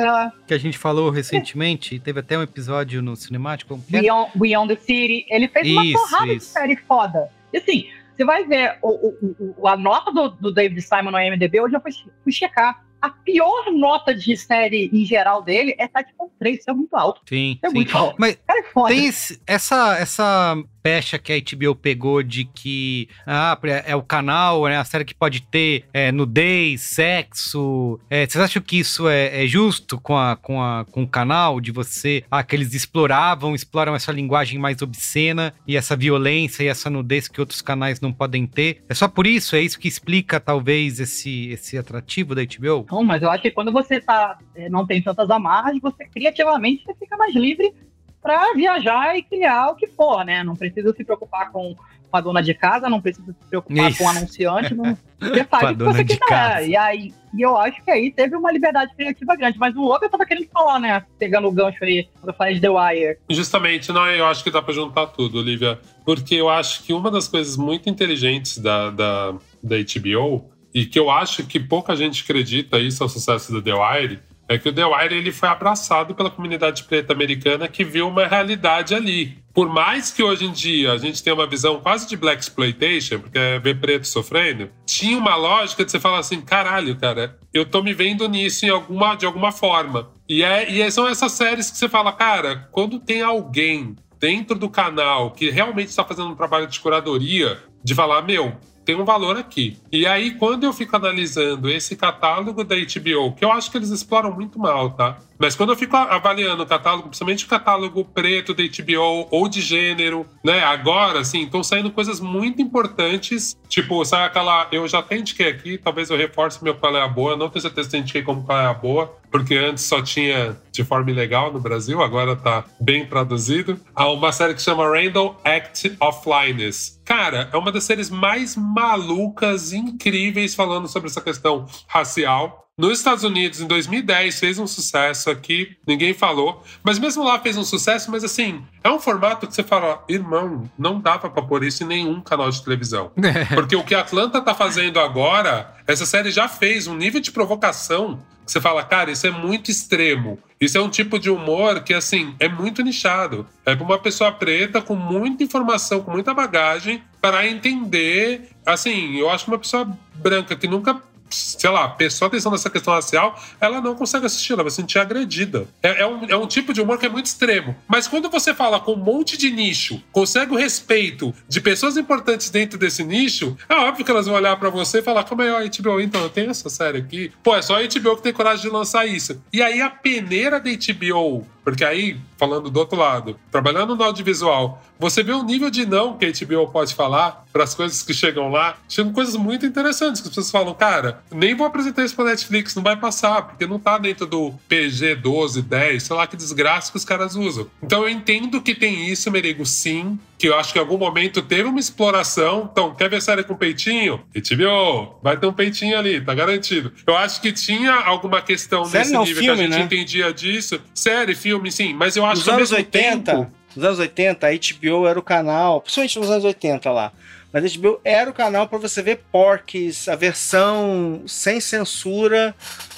que a gente falou recentemente, teve até um episódio no cinemático. é? Beyond, Beyond the City. Ele fez uma Isso, porrada isso. de série foda. E assim, você vai ver o, o- o- a nota do, do David Simon no IMDB, hoje eu fui, fui checar. A pior nota de série em geral dele é 7.3, isso é muito alto. Sim, Isso é sim. muito alto. Mas Cara, é foda. Tem essa, essa pecha que a HBO pegou de que ah, é o canal, é a série que pode ter é, nudez, sexo. É, vocês acham que isso é, é justo com, a, com, a, com o canal? De você. Ah, que eles exploravam, exploram essa linguagem mais obscena e essa violência e essa nudez que outros canais não podem ter. É só por isso? É isso que explica, talvez, esse, esse atrativo da HBO? Não, mas eu acho que quando você tá, eh, não tem tantas amarras, você criativamente você fica mais livre para viajar e criar o que for, né? Não precisa se preocupar com a dona de casa, não precisa se preocupar Isso. com o anunciante, não, você faz o que você quiser. casa. E aí, e eu acho que aí teve uma liberdade criativa grande. Mas o outro eu tava querendo falar, né? Pegando o gancho aí, quando eu falei de The Wire. Justamente, não, eu acho que dá pra juntar tudo, Olivia. Porque eu acho que uma das coisas muito inteligentes da, da, da HBO, e que eu acho que pouca gente acredita isso ao sucesso do The Wire, é que o The Wire ele foi abraçado pela comunidade preta americana que viu uma realidade ali. Por mais que hoje em dia a gente tenha uma visão quase de black exploitation, porque é ver preto sofrendo, tinha uma lógica de você falar assim, caralho, cara, eu tô me vendo nisso em alguma, de alguma forma. E, é, e são essas séries que você fala, cara, quando tem alguém dentro do canal que realmente está fazendo um trabalho de curadoria, de falar, meu, tem um valor aqui. E aí, quando eu fico analisando esse catálogo da HBO, que eu acho que eles exploram muito mal, tá? Mas quando eu fico avaliando o catálogo, principalmente o catálogo preto da HBO ou de gênero, né? Agora, assim, estão saindo coisas muito importantes. Tipo, sai aquela. Eu já até indiquei aqui, talvez eu reforce meu qual é a boa. Não tenho certeza se eu indiquei como qual é a boa, porque antes só tinha de forma ilegal no Brasil, agora tá bem traduzido. Há uma série que chama Randall Act of Flyness. Cara, é uma das séries mais malucas, incríveis, falando sobre essa questão racial. Nos Estados Unidos, em 2010, fez um sucesso aqui, ninguém falou. Mas mesmo lá fez um sucesso, mas assim, é um formato que você fala, irmão, não dava pra pôr isso em nenhum canal de televisão. Porque o que a Atlanta tá fazendo agora, essa série já fez um nível de provocação você fala, cara, isso é muito extremo. Isso é um tipo de humor que, assim, é muito nichado. É pra uma pessoa preta com muita informação, com muita bagagem, para entender. Assim, eu acho que uma pessoa branca que nunca sei lá, prestou atenção nessa questão racial, ela não consegue assistir, ela vai se sentir agredida. É, é um, é um tipo de humor que é muito extremo. Mas quando você fala com um monte de nicho, consegue o respeito de pessoas importantes dentro desse nicho, é óbvio que elas vão olhar pra você e falar: como é a HBO? Então, eu tenho essa série aqui. Pô, é só a HBO que tem coragem de lançar isso. E aí a peneira da HBO porque aí, falando do outro lado, trabalhando no audiovisual, você vê o nível de não que a HBO pode falar para as coisas que chegam lá, chegam coisas muito interessantes, que as pessoas falam, cara, nem vou apresentar isso pra Netflix, não vai passar, porque não tá dentro do PG 12, 10, sei lá que desgraça que os caras usam. Então eu entendo que tem isso, Merigo, sim, que eu acho que em algum momento teve uma exploração. Então, quer ver série com peitinho? HBO, vai ter um peitinho ali, tá garantido. Eu acho que tinha alguma questão Série nesse nível filme, que a gente né? entendia disso. Série, filme, sim, mas eu acho Nos que anos mesmo 80, tempo. nos anos 80, a HBO era o canal, principalmente nos anos 80 lá. Mas a HBO era o canal para você ver Porques, a versão sem censura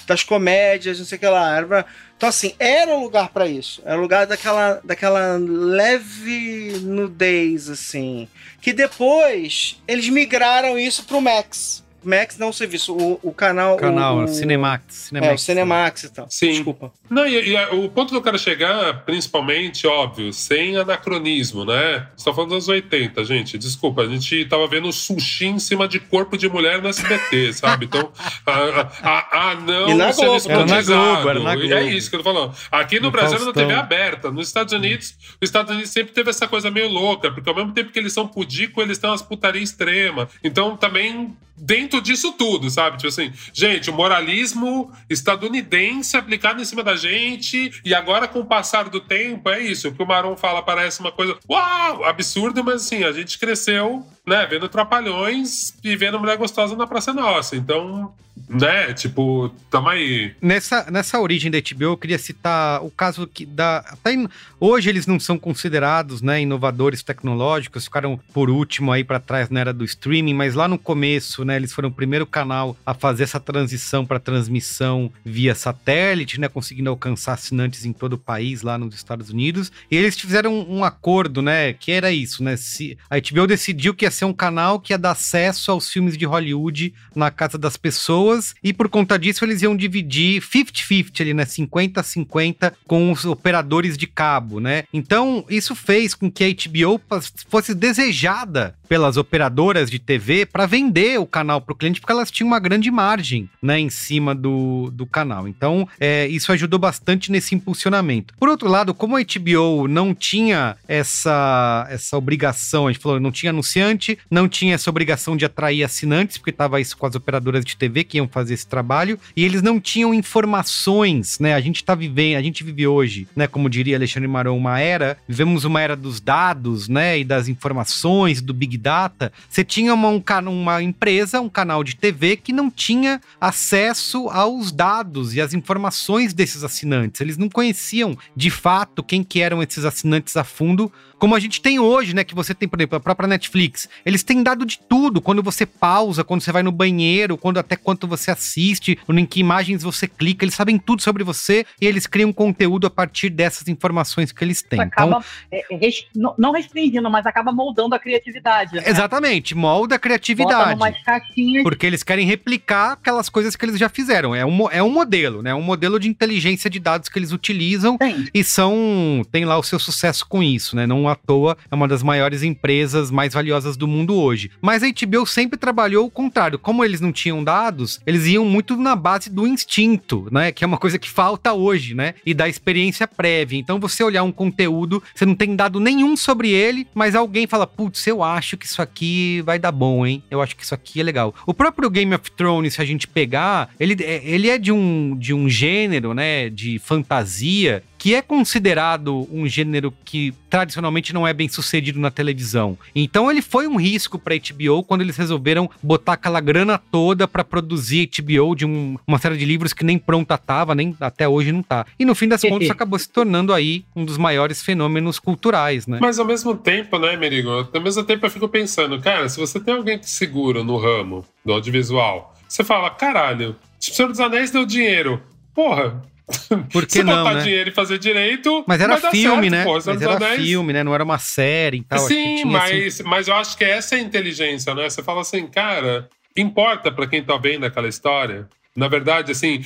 das comédias, não sei o que lá. Era pra- Então, assim, era o lugar para isso. Era o lugar daquela, daquela leve nudez, assim. Que depois eles migraram isso pro Max. Max não é um serviço, o, o canal. Canal, o, Cinemax. É, Cinemax. o Cinemax e tal. Sim. Desculpa. Não, e, e o ponto que eu quero chegar, principalmente, óbvio, sem anacronismo, né? Você tá falando dos anos 80, gente. Desculpa, a gente tava vendo sushi em cima de corpo de mulher no SBT, sabe? Então, ah, ah, não, E na Globo. Era na. Globo, era na E É Globo. isso que eu tô falando. Aqui no, No Brasil era na. TV aberta. Nos Estados Unidos, os Estados Unidos sempre teve essa coisa meio louca, porque ao mesmo tempo que eles são pudico, eles têm umas putaria extrema. Então, também dentro disso tudo, sabe? Tipo assim, gente, o moralismo estadunidense aplicado em cima da gente, e agora com o passar do tempo, é isso. O que o Maron fala parece uma coisa, uau, absurdo, mas assim, a gente cresceu, né, vendo Trapalhões e vendo Mulher Gostosa na Praça Nossa. Então, né, tipo, tamo aí. Nessa, nessa origem da HBO, eu queria citar o caso que da. Até hoje eles não são considerados né, inovadores tecnológicos, ficaram por último aí para trás na era do streaming, mas lá no começo, né, eles foram o primeiro canal a fazer essa transição para transmissão via satélite, né, conseguindo alcançar assinantes em todo o país, lá nos Estados Unidos. E eles fizeram um, um acordo, né, que era isso, né? Se a HBO decidiu que ia ser um canal que ia dar acesso aos filmes de Hollywood na casa das pessoas, e por conta disso eles iam dividir 50-50 ali, né? 50-50 com os operadores de cabo, né? Então, isso fez com que a HBO fosse desejada pelas operadoras de TV para vender o canal para o cliente, porque elas tinham uma grande margem né, em cima do, do canal. Então, é, isso ajudou bastante nesse impulsionamento. Por outro lado, como a HBO não tinha essa, essa obrigação, a gente falou, não tinha anunciante, não tinha essa obrigação de atrair assinantes, porque estava isso com as operadoras de TV que iam fazer esse trabalho, e eles não tinham informações, né? A gente está vivendo, a gente vive hoje, né? Como diria Alexandre Maron, uma era, vivemos uma era dos dados, né? E das informações, do Big Data, você tinha uma, um, uma empresa, um canal de TV que não tinha acesso aos dados e às informações desses assinantes. Eles não conheciam de fato quem que eram esses assinantes a fundo como a gente tem hoje, né? Que você tem, por exemplo, a própria Netflix. Eles têm dado de tudo. Quando você pausa, quando você vai no banheiro, quando até quanto você assiste, em que imagens você clica, eles sabem tudo sobre você e eles criam conteúdo a partir dessas informações que eles têm. Acaba então, é, rest... não restringindo, mas acaba moldando a criatividade. Né? Exatamente, molda a criatividade. Porque eles querem replicar aquelas coisas que eles já fizeram. É um, é um modelo, né? É um modelo de inteligência de dados que eles utilizam Sim. e são. tem lá o seu sucesso com isso, né? Não à toa é uma das maiores empresas mais valiosas do mundo hoje. Mas a HBO sempre trabalhou o contrário. Como eles não tinham dados, eles iam muito na base do instinto, né? Que é uma coisa que falta hoje, né? E da experiência prévia. Então você olhar um conteúdo, você não tem dado nenhum sobre ele, mas alguém fala, putz, eu acho que isso aqui vai dar bom, hein? Eu acho que isso aqui é legal. O próprio Game of Thrones, se a gente pegar, ele, é, ele é de um, de um gênero, né? De fantasia que é considerado um gênero que tradicionalmente não é bem sucedido na televisão. Então ele foi um risco para HBO quando eles resolveram botar aquela grana toda para produzir HBO de um, uma série de livros que nem pronta tava, nem até hoje não tá. E no fim das contas acabou se tornando aí um dos maiores fenômenos culturais, né? Mas ao mesmo tempo, né, Merigo? Ao mesmo tempo eu fico pensando, cara, se você tem alguém que segura no ramo do audiovisual, você fala, caralho, o Senhor dos Anéis deu dinheiro. Porra, por que Se não, botar né? dinheiro e fazer direito. Mas era filme, certo, né? Pô, mas era 10... filme, né? Não era uma série e tal. Sim, mas, assim... mas eu acho que essa é a inteligência, né? Você fala assim, cara, importa para quem tá vendo aquela história? Na verdade, assim,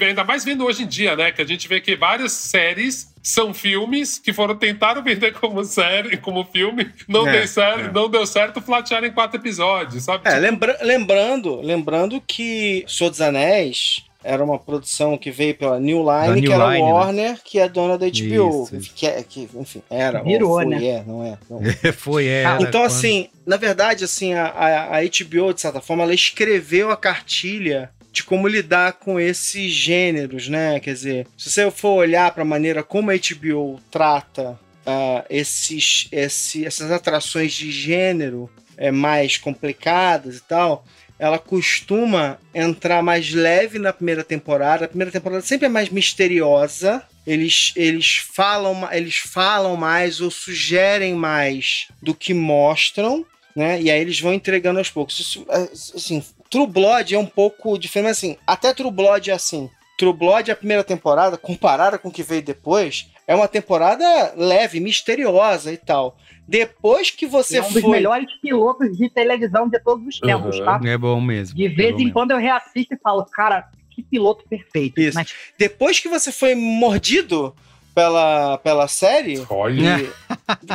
ainda mais vendo hoje em dia, né? Que a gente vê que várias séries são filmes que foram tentar vender como série, como filme, não, é, deu, certo, é. não deu certo, flatearam em quatro episódios, sabe? É, tipo... lembra lembrando, lembrando que Senhor dos Anéis era uma produção que veio pela New Line, New que era Line, né? Warner, né? que é dona da HBO. Isso, Que, é, que, enfim, era. Virou, foi, né? É, não é? Não. foi, é. Então, quando... assim, na verdade, assim, a, a, a HBO, de certa forma, ela escreveu a cartilha de como lidar com esses gêneros, né? Quer dizer, se você for olhar para a maneira como a HBO trata uh, esses, esse, essas atrações de gênero é, mais complicadas e tal, ela costuma entrar mais leve na primeira temporada. A primeira temporada sempre é mais misteriosa. Eles, eles, falam, eles falam mais ou sugerem mais do que mostram, né? E aí eles vão entregando aos poucos. Isso, é, assim, True Blood é um pouco diferente, assim, até True Blood é assim. True Blood, a primeira temporada, comparada com o que veio depois, é uma temporada leve, misteriosa e tal. Depois que você é um foi. dos melhores pilotos de televisão de todos os tempos, uhum. tá? É bom mesmo. De vez é em mesmo. quando eu reassisto e falo, cara, que piloto perfeito. Isso. Mas... Depois que você foi mordido pela, pela série. Olha. E,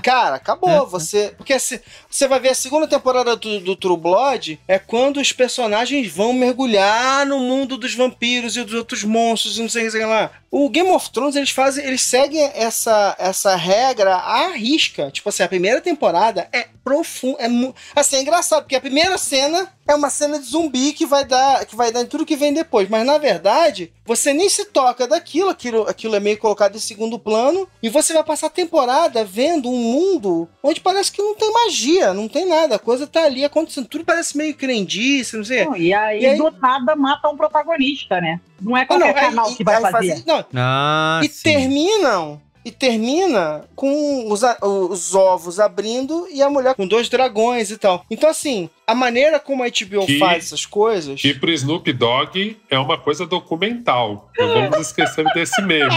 cara, acabou. Você. Porque se, você vai ver a segunda temporada do, do True Blood é quando os personagens vão mergulhar no mundo dos vampiros e dos outros monstros e não sei o que lá. O Game of Thrones, eles fazem, eles seguem essa, essa regra à risca. Tipo assim, a primeira temporada é profunda. É, assim, é engraçado, porque a primeira cena é uma cena de zumbi que vai dar, que vai dar em tudo que vem depois. Mas na verdade, você nem se toca daquilo, aquilo, aquilo é meio colocado em segundo plano, e você vai passar a temporada vendo um mundo onde parece que não tem magia, não tem nada. A coisa tá ali acontecendo, tudo parece meio crendice, não sei. Não, e aí, e aí do nada mata um protagonista, né? Não é qualquer não, canal que vai fazer. fazer não. Ah, e sim. terminam e termina com os, os, ovos abrindo e a mulher com dois dragões e tal. Então, assim, a maneira como a HBO que, faz essas coisas. Que pro Snoop Dogg é uma coisa documental. Não vamos esquecer desse meme.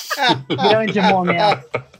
Grande momento.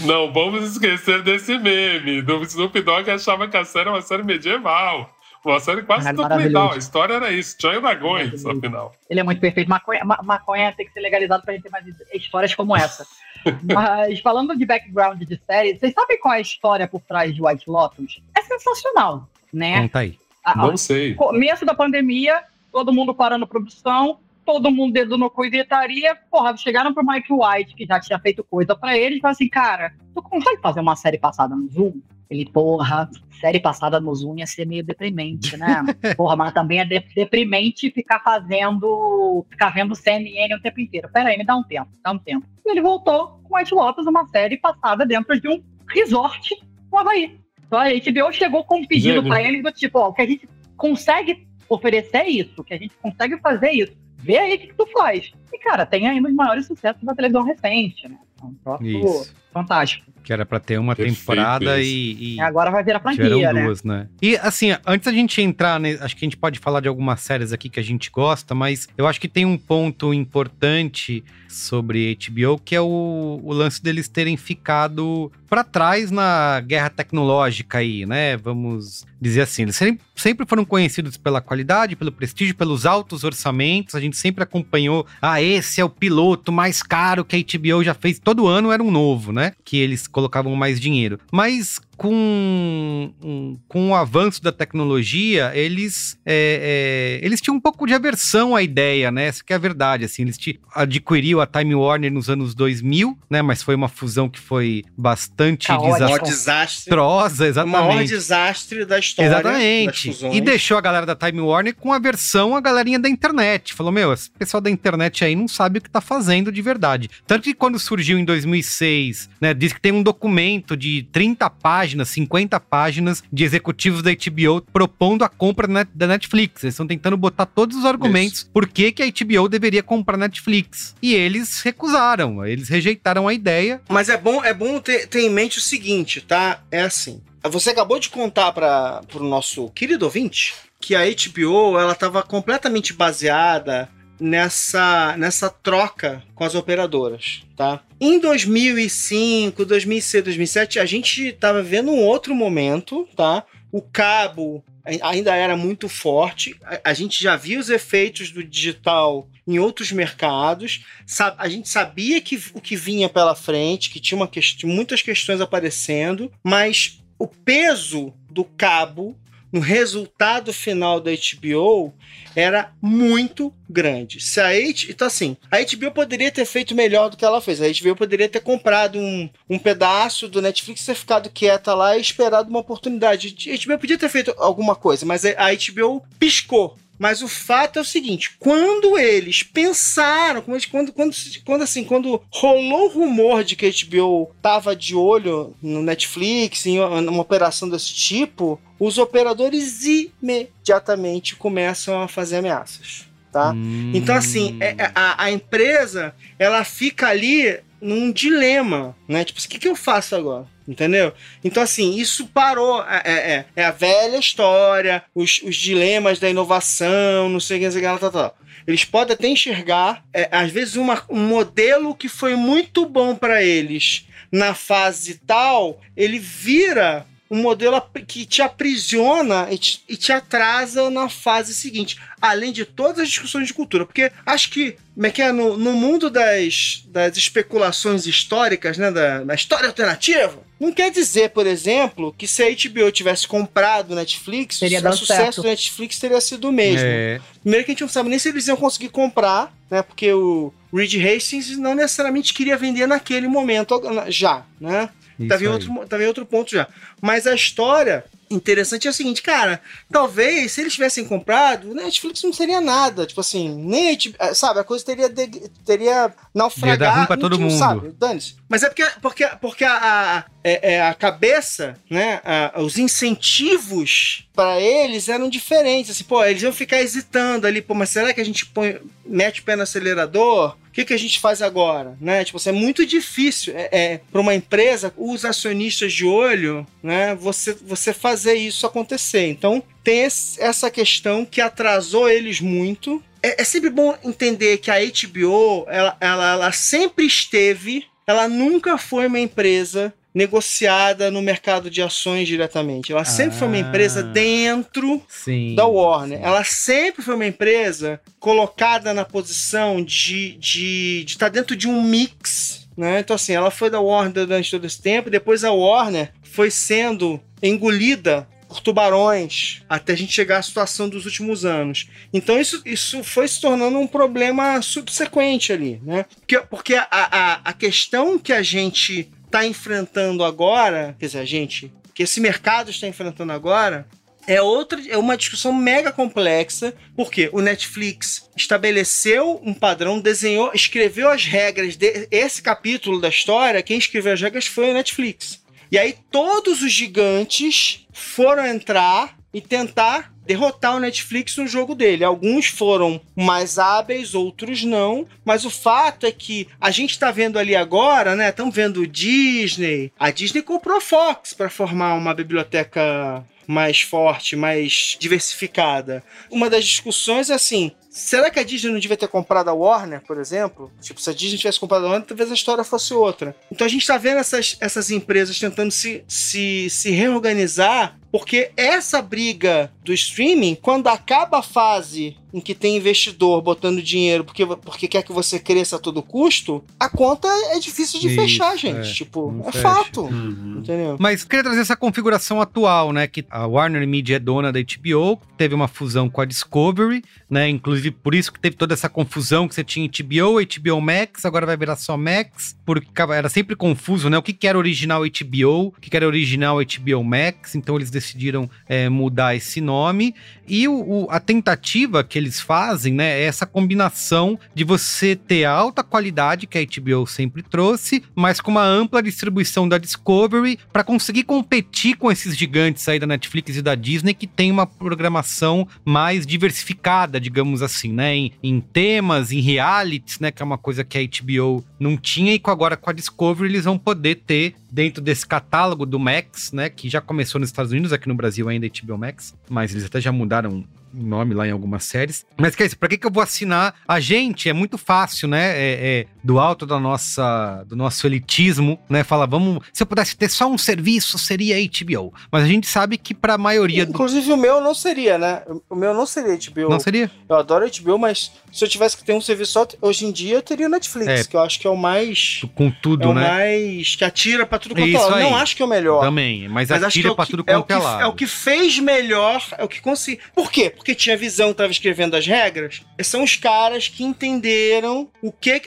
Não vamos esquecer desse meme. Do Snoop Dogg achava que a série era uma série medieval. Uma série quase Caralho, documental. A história era isso. Tinha dragões, afinal. Ele é muito perfeito. Maconha, ma- maconha tem que ser legalizado pra gente ter mais histórias como essa. Mas falando de background de série, vocês sabem qual é a história por trás de White Lotus? É sensacional, né? Conta aí. A- Não sei. começo da pandemia, todo mundo parando produção, todo mundo dedo no cu e gritaria. Porra, chegaram pro Mike White, que já tinha feito coisa pra ele, e falaram assim, cara, tu consegue fazer uma série passada no Zoom? Ele, porra, série passada no Zoom ia ser meio deprimente, né? Porra, mas também é de- deprimente ficar fazendo, ficar vendo CNN o tempo inteiro. Pera aí, me dá um tempo, dá um tempo. E ele voltou com White Lotus, uma série passada dentro de um resort no Havaí. Então a HBO chegou com um pedido pra ele do tipo, ó, o que a gente consegue oferecer é isso, que a gente consegue fazer isso. Vê aí o que, que tu faz. E, cara, tem aí um dos maiores sucessos da televisão recente, né? É um troço Isso. fantástico. Que era pra ter uma Perfeito temporada e, e agora vai virar franquia, tiveram né? duas, né? E assim, antes da gente entrar, né, acho que a gente pode falar de algumas séries aqui que a gente gosta, mas eu acho que tem um ponto importante sobre HBO que é o, o lance deles terem ficado pra trás na guerra tecnológica aí, né? Vamos dizer assim, eles sempre foram conhecidos pela qualidade, pelo prestígio, pelos altos orçamentos. A gente sempre acompanhou, ah, esse é o piloto mais caro que a HBO já fez. Todo ano era um novo, né? Que eles colocavam mais dinheiro. Mas com, um- com o avanço da tecnologia, eles, é, é, eles tinham um pouco de aversão à ideia, né? Essa que é a verdade, assim. Eles adquiriu a Time Warner nos anos 2000, né? Mas foi uma fusão que foi bastante Caótica. O maior desastrosa, desastre. O maior exatamente. desastre da história. Exatamente. E deixou a galera da Time Warner com aversão à galerinha da internet. Falou, meu, esse pessoal da internet aí não sabe o que tá fazendo de verdade. Tanto que quando surgiu em 2006, né, diz que tem um documento de 30 páginas, 50 páginas de executivos da HBO propondo a compra da Netflix. Eles estão tentando botar todos os argumentos por que, que a HBO deveria comprar a Netflix. E eles recusaram, eles rejeitaram a ideia. Mas é bom, é bom ter, ter em mente o seguinte, tá? É assim. Você acabou de contar para o nosso querido ouvinte que a HBO ela estava completamente baseada nessa, nessa troca com as operadoras, tá? Em 2005, 2006, 2007, a gente estava vendo um outro momento, tá? O cabo ainda era muito forte. A, gente já via os efeitos do digital em outros mercados. A gente sabia que o que vinha pela frente, que tinha uma quest muitas questões aparecendo, mas o peso do cabo no resultado final da HBO era muito grande. Se a H, então assim, a HBO poderia ter feito melhor do que ela fez. A HBO poderia ter comprado um, um pedaço do Netflix, ter ficado quieta lá e esperado uma oportunidade. A HBO podia ter feito alguma coisa, mas a HBO piscou. Mas o fato é o seguinte: quando eles pensaram, quando, quando, quando, assim, quando rolou o rumor de que a HBO tava de olho no Netflix, em uma operação desse tipo, os operadores imediatamente começam a fazer ameaças. Tá? Hum. Então, assim, é- é- a, a empresa ela fica ali num dilema, né? Tipo, o que, que eu faço agora? Entendeu? Então, assim, isso parou. É, é- é- é a velha história, os, os dilemas da inovação, não sei o que, não sei o que, tal, tal. Eles podem até enxergar, é, às vezes, uma- um modelo que foi muito bom para eles na fase tal, ele vira um modelo que te aprisiona e te, e te atrasa na fase seguinte. Além de todas as discussões de cultura. Porque acho que, como é que é, no, no mundo das, das especulações históricas, né, da, da história alternativa, não quer dizer, por exemplo, que se a HBO tivesse comprado o Netflix, Teria o dado sucesso certo. do Netflix teria sido o mesmo. É, Primeiro que a gente não sabe nem se eles iam conseguir comprar, né? Porque o Reed Hastings não necessariamente queria vender naquele momento já, né? Em, aí. outro, tava em outro ponto já. Mas a história interessante é a seguinte, cara, talvez se eles tivessem comprado, o Netflix não seria nada. Tipo assim, nem, HBO sabe, a coisa teria, de- teria naufragado. Ia dar ruim pra todo mundo. Sabe, dane-se. Mas é porque, porque, porque a, a, é- é a cabeça, né, a- os incentivos para eles eram diferentes. Assim, pô, eles iam ficar hesitando ali, pô, mas será que a gente põe, mete o pé no acelerador? O que, que a gente faz agora? Né? Tipo, assim, é muito difícil é, é, para uma empresa, os acionistas de olho, né, você, você fazer isso acontecer. Então, tem esse- essa questão que atrasou eles muito. É, é sempre bom entender que a HBO, ela, ela, ela sempre esteve ela nunca foi uma empresa negociada no mercado de ações diretamente. Ela sempre foi uma empresa Ah. dentro Sim. da Warner. Ela sempre foi uma empresa colocada na posição de estar de, de tá dentro de um mix. Né? Então, assim, ela foi da Warner durante todo esse tempo, depois a Warner foi sendo engolida por tubarões até a gente chegar à situação dos últimos anos. Então isso, isso foi se tornando um problema subsequente ali, né? Porque, porque a, a, a questão que a gente está enfrentando agora, quer dizer, a gente, que esse mercado está enfrentando agora, é outra, é uma discussão mega complexa, porque o Netflix estabeleceu um padrão, desenhou, escreveu as regras desse capítulo da história, quem escreveu as regras foi o Netflix. E aí todos os gigantes foram entrar e tentar derrotar o Netflix no jogo dele. Alguns foram mais hábeis, outros não. Mas o fato é que a gente está vendo ali agora, né? Estamos vendo o Disney. A Disney comprou a Fox para formar uma biblioteca mais forte, mais diversificada. Uma das discussões é assim: será que a Disney não devia ter comprado a Warner, por exemplo? Tipo, se a Disney tivesse comprado a Warner, talvez a história fosse outra. Então a gente está vendo essas, essas empresas tentando se, se, se reorganizar, porque essa briga do streaming, quando acaba a fase em que tem investidor botando dinheiro porque, porque quer que você cresça a todo custo, a conta é difícil de Isso, fechar, gente. é. tipo, é fecha. fato. Uhum. Entendeu? Mas queria trazer essa configuração atual, né? Que a Warner Media é dona da HBO, teve uma fusão com a Discovery, né? Inclusive por isso que teve toda essa confusão que você tinha HBO, HBO Max, agora vai virar só Max, porque era sempre confuso, né? O que, que era original HBO, o que, que era original HBO Max, então eles decidiram é, mudar esse nome. E o, o- a tentativa que eles fazem, né, é essa combinação de você ter a alta qualidade que a HBO sempre trouxe, mas com uma ampla distribuição da Discovery para conseguir competir com esses gigantes aí da Netflix e da Disney que tem uma programação mais diversificada, digamos assim, né, em, em temas, em realities, né, que é uma coisa que a HBO não tinha e com agora com a Discovery eles vão poder ter dentro desse catálogo do Max, né, que já começou nos Estados Unidos, aqui no Brasil ainda é HBO Max, mas eles até já mudaram nome lá em algumas séries. Mas que é isso, pra que, que eu vou assinar? A gente é muito fácil, né? É, é, do alto da nossa, do nosso elitismo, né? Fala, vamos. Se eu pudesse ter só um serviço, seria HBO. Mas a gente sabe que pra maioria do. Inclusive o meu não seria, né? O meu não seria HBO. Não seria? Eu adoro HBO, mas se eu tivesse que ter um serviço só, hoje em dia eu teria Netflix, É. que eu acho que é o mais. Com É tudo, o né? mais. que atira pra tudo quanto é Isso lado. Não acho que é o melhor. Também. Mas, Mas atira é pra que- tudo é quanto é que, lado. é o que fez melhor, é o que consegui. Por quê? Porque tinha visão, tava escrevendo as regras. São os caras que entenderam o que.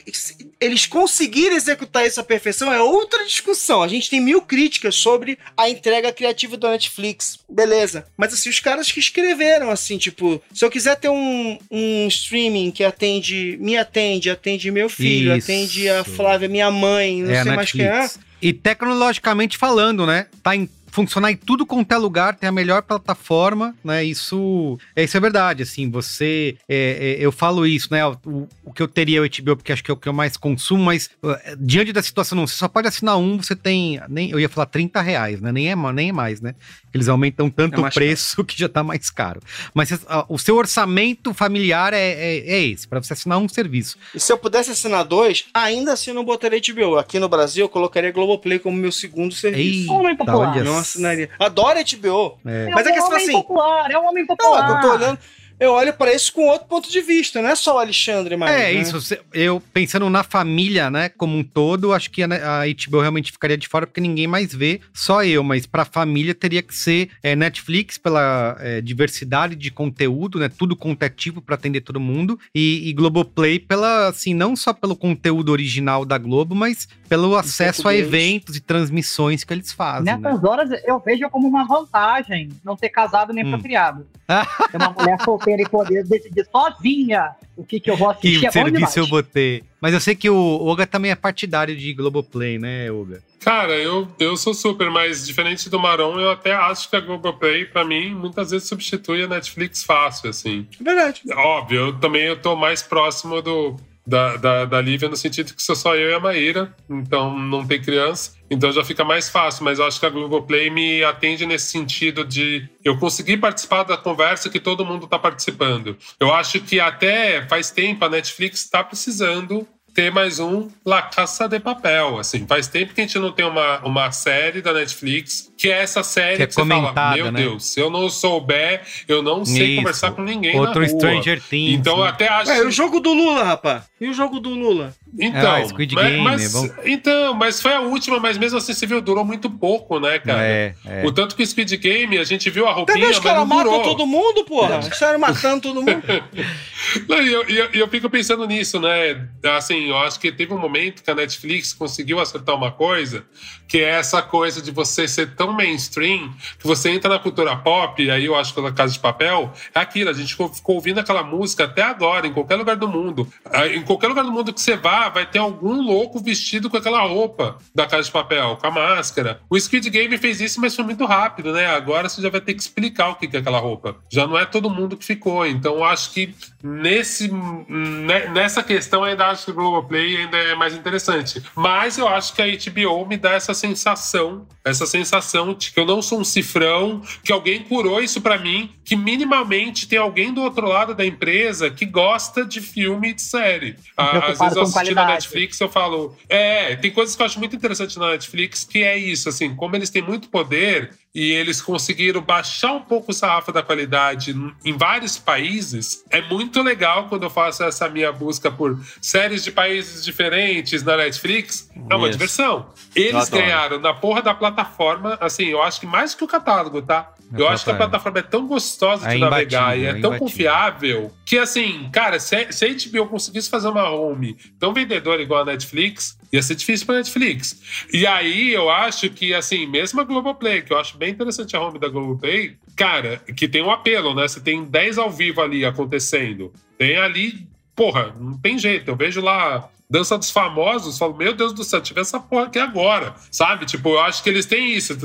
Eles conseguiram executar isso à perfeição é outra discussão. A gente tem mil críticas sobre a entrega criativa da Netflix. Beleza. Mas assim, os caras que escreveram, assim, tipo, se eu quiser ter um, um streaming que atende, me atende, atende meu filho, Isso. atende a Flávia, minha mãe, não é sei mais quem é. E tecnologicamente falando, né? Tá em funcionar em tudo quanto é lugar, tem a melhor plataforma, né? Isso, é, isso é verdade, assim, você, é, é, eu falo isso, né? O, o que eu teria é o HBO, porque acho que é o que eu mais consumo, mas uh, diante da situação, não, você só pode assinar um, você tem, nem, eu ia falar 30 reais, né? Nem é, nem é mais, né? Eles aumentam tanto É o preço que já tá mais caro. Mas ah, o seu orçamento familiar é, é, é esse, para você assinar um serviço. E se eu pudesse assinar dois, ainda assim não botaria HBO. Aqui no Brasil eu colocaria Globoplay como meu segundo serviço. Homem popular. olha Não assinaria. Adoro HBO. É. Mas é que um você fala homem assim- popular, é um homem Não, popular. eu tô olhando. Eu olho pra isso com outro ponto de vista, não é só o Alexandre mais. É, né? isso. Eu pensando na família, né, como um todo, acho que a, a HBO realmente ficaria de fora porque ninguém mais vê, só eu. Mas pra família teria que ser é, Netflix pela é, diversidade de conteúdo, né, tudo contativo pra atender todo mundo e, e Globoplay pela, assim, não só pelo conteúdo original da Globo, mas pelo acesso a eventos e transmissões que eles fazem. né? Nessas horas eu vejo como uma vantagem não ter casado nem Hum. procriado. Ter uma mulher solteira e poder decidir sozinha o que, que eu vou assistir Que é serviço eu vou ter. Mas eu sei que o Oga também é partidário de Globoplay, né, Oga? Cara, eu, eu sou super, mas diferente do Maron, eu até acho que a Globoplay, pra mim, muitas vezes substitui a Netflix fácil, assim. É verdade. Óbvio, eu também eu tô mais próximo do, da, da, da Lívia no sentido que sou só eu e a Maíra, então não tem criança, então já fica mais fácil, mas eu acho que a Globoplay me atende nesse sentido de eu conseguir participar da conversa que todo mundo tá participando. Eu acho que até faz tempo a Netflix está precisando ter mais um La Caça de Papel. Assim, faz tempo que a gente não tem uma, uma série da Netflix que é essa série Que é que, você fala, meu né? Deus, se eu não souber, eu não sei Isso. conversar com ninguém Outro na rua. Stranger Things. Então né? até acho... Ué, o jogo do Lula, rapaz. E o jogo do Lula? Então, Ah, Squid mas, Game, mas- é bom. então, mas foi a última, mas mesmo assim, você viu, durou muito pouco, né, cara? É, é. O tanto que o Squid Game, a gente viu a roupinha, mas caras não matam durou. todo mundo, porra. Os caras matando todo mundo. Não, E eu, e eu- e eu fico pensando nisso, né? Assim, eu acho que teve um momento que a Netflix conseguiu acertar uma coisa, que é essa coisa de você ser tão mainstream que você entra na cultura pop, e aí eu acho que na Casa de Papel é aquilo, a gente ficou, ouvindo aquela música até agora, em qualquer lugar do mundo. Ah, Em qualquer lugar do mundo que você vá, vai ter algum louco vestido com aquela roupa da Casa de Papel, com a máscara. O Squid Game fez isso, mas foi muito rápido, né? Agora você já vai ter que explicar o que é aquela roupa. Já não é todo mundo que ficou. Então eu acho que nesse, ne- nessa questão ainda acho que Globoplay ainda é mais interessante. Mas eu acho que a HBO me dá essa sensação, essa sensação de que eu não sou um cifrão, que alguém curou isso pra mim, que minimamente tem alguém do outro lado da empresa que gosta de filme e de série. Ah, Às vezes eu assisti na. Netflix eu falo, é, tem coisas que eu acho muito interessante na Netflix que é isso, assim, como eles têm muito poder e eles conseguiram baixar um pouco o sarrafo da qualidade em vários países, é muito legal quando eu faço essa minha busca por séries de países diferentes na Netflix. É uma Isso. diversão. Eles ganharam na porra da plataforma, assim, eu acho que mais que o catálogo, tá? É Eu acho que a plataforma. é tão gostosa de É navegar e é é tão imbatível. confiável que, assim, cara, se se a HBO conseguisse fazer uma home tão vendedora igual a Netflix, ia ser difícil pra Netflix. E aí eu acho que, assim, mesmo a Globoplay, que eu acho bem interessante a home da Globoplay, cara, que tem um apelo, né? Você tem 10 ao vivo ali acontecendo. Tem ali, porra, não tem jeito. Eu vejo lá. Dança dos Famosos, falo, meu Deus do céu, tive essa porra aqui agora, sabe? Tipo, eu acho que eles têm isso.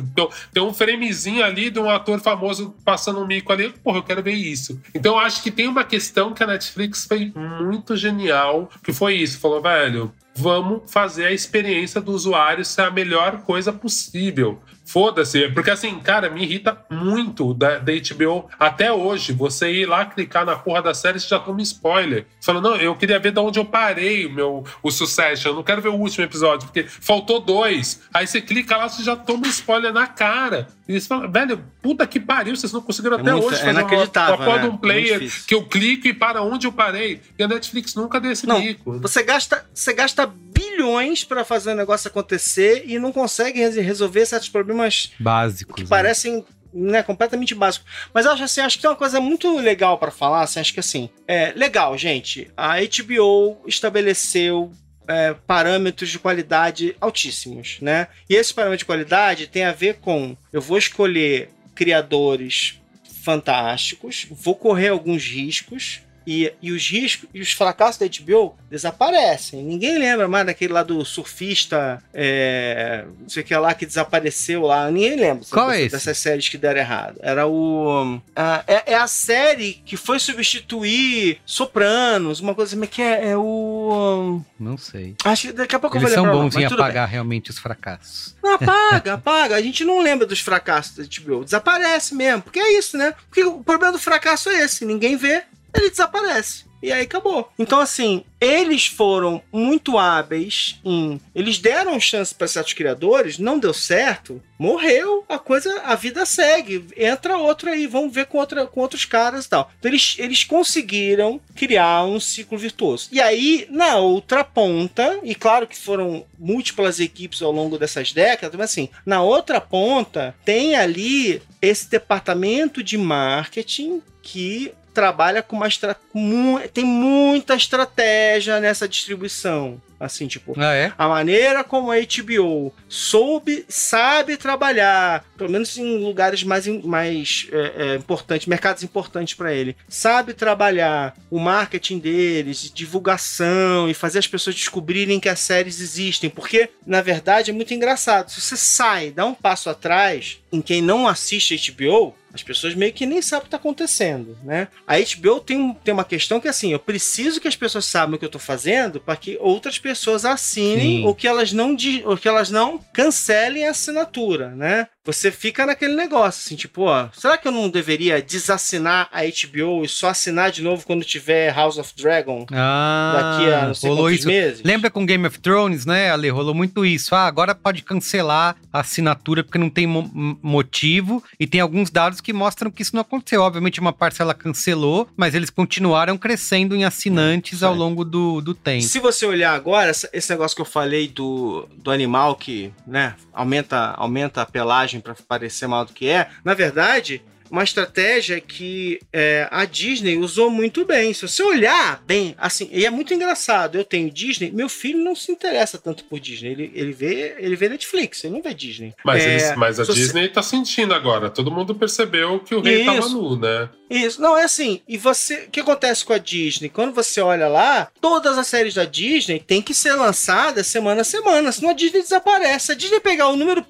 Tem um framezinho ali de um ator famoso passando um mico ali, porra, eu quero ver isso. Então, eu acho que tem uma questão que a Netflix fez muito genial, que foi isso. Falou, velho, vamos fazer a experiência do usuário ser a melhor coisa possível. Foda-se, porque assim, cara, me irrita muito da, da HBO até hoje. Você ir lá clicar na porra da série, você já toma spoiler. Você fala, não, eu queria ver de onde eu parei o meu o Succession. Eu não quero ver o último episódio, porque faltou dois. Aí você clica lá, você já toma spoiler na cara. E você fala, velho, puta que pariu, vocês não conseguiram É até muito- hoje é fazer uma, inacreditável, uma de né? um player difícil. que eu clico e para onde eu parei. E a Netflix nunca deu esse Não, bico. Você gasta, você gasta bilhões pra fazer o negócio acontecer e não consegue res- resolver certos problemas Básicos. que né? parecem né, completamente básicos. Mas eu acho assim, acho que tem uma coisa muito legal pra falar, assim, acho que assim, é legal, gente. A HBO estabeleceu é, parâmetros de qualidade altíssimos, né? E esses parâmetros de qualidade tem a ver com eu vou escolher criadores fantásticos, vou correr alguns riscos. E, e os riscos e os fracassos da HBO desaparecem. Ninguém lembra mais daquele lá do surfista, é, não sei o que lá, que desapareceu lá. Ninguém lembra Qual dessa- é esse? dessas séries que deram errado. Era o. ah, é, é a série que foi substituir Sopranos, uma coisa assim, que é, é o. Não sei. Acho que daqui a pouco Eles eu vou são lembrar. o nome, bons em tudo bem. apagar realmente os fracassos. Não, apaga, apaga. A gente não lembra dos fracassos da HBO. Desaparece mesmo. Porque é isso, né? Porque o problema do fracasso é esse. Ninguém vê, ele desaparece. E aí acabou. Então, assim, eles foram muito hábeis em. Eles deram chance para certos criadores, não deu certo, morreu, a coisa, a vida segue. Entra outro aí, vamos ver com, outra, com outros caras e tal. Então, eles, eles conseguiram criar um ciclo virtuoso. E aí, na outra ponta, e claro que foram múltiplas equipes ao longo dessas décadas, mas assim, na outra ponta, tem ali esse departamento de marketing que trabalha com uma estra... mu- tem muita estratégia nessa distribuição. Assim, tipo, Ah, é? a maneira como a HBO soube, sabe trabalhar, pelo menos em lugares mais, mais é, é, importantes, mercados importantes para ele, sabe trabalhar o marketing deles, divulgação e fazer as pessoas descobrirem que as séries existem, porque na verdade é muito engraçado. Se você sai, dá um passo atrás em quem não assiste HBO, as pessoas meio que nem sabem o que está acontecendo, né? A HBO tem, um- tem uma questão que assim, eu preciso que as pessoas saibam o que eu estou fazendo para que outras pessoas assinem Sim. ou que elas não ou que elas não cancelem a assinatura, né? Você fica naquele negócio, assim, tipo, ó, será que eu não deveria desassinar a HBO e só assinar de novo quando tiver House of Dragon Ah, daqui a não sei rolou isso. meses? Lembra com Game of Thrones, né, Ale? Rolou muito isso. Ah, agora pode cancelar a assinatura porque não tem mo- motivo. E tem alguns dados que mostram que isso não aconteceu. Obviamente, uma parcela cancelou, mas eles continuaram crescendo em assinantes Isso ao longo do, do tempo. Se você olhar agora, esse negócio que eu falei do, do animal que, né, aumenta, aumenta a pelagem para parecer maior do que é, na verdade, uma estratégia que é, a Disney usou muito bem. Se você olhar bem, assim, e é muito engraçado. Eu tenho Disney, meu filho não se interessa tanto por Disney. Ele, ele, vê, ele vê Netflix, ele não vê Disney. Mas, É, eles- mas a se você- Disney tá sentindo agora. Todo mundo percebeu que o rei tava Isso. nu, né? Isso, não, é assim, e você, o que acontece com a Disney? Quando você olha lá, todas as séries da Disney têm que ser lançadas semana a semana, senão a Disney desaparece. A Disney pegar o número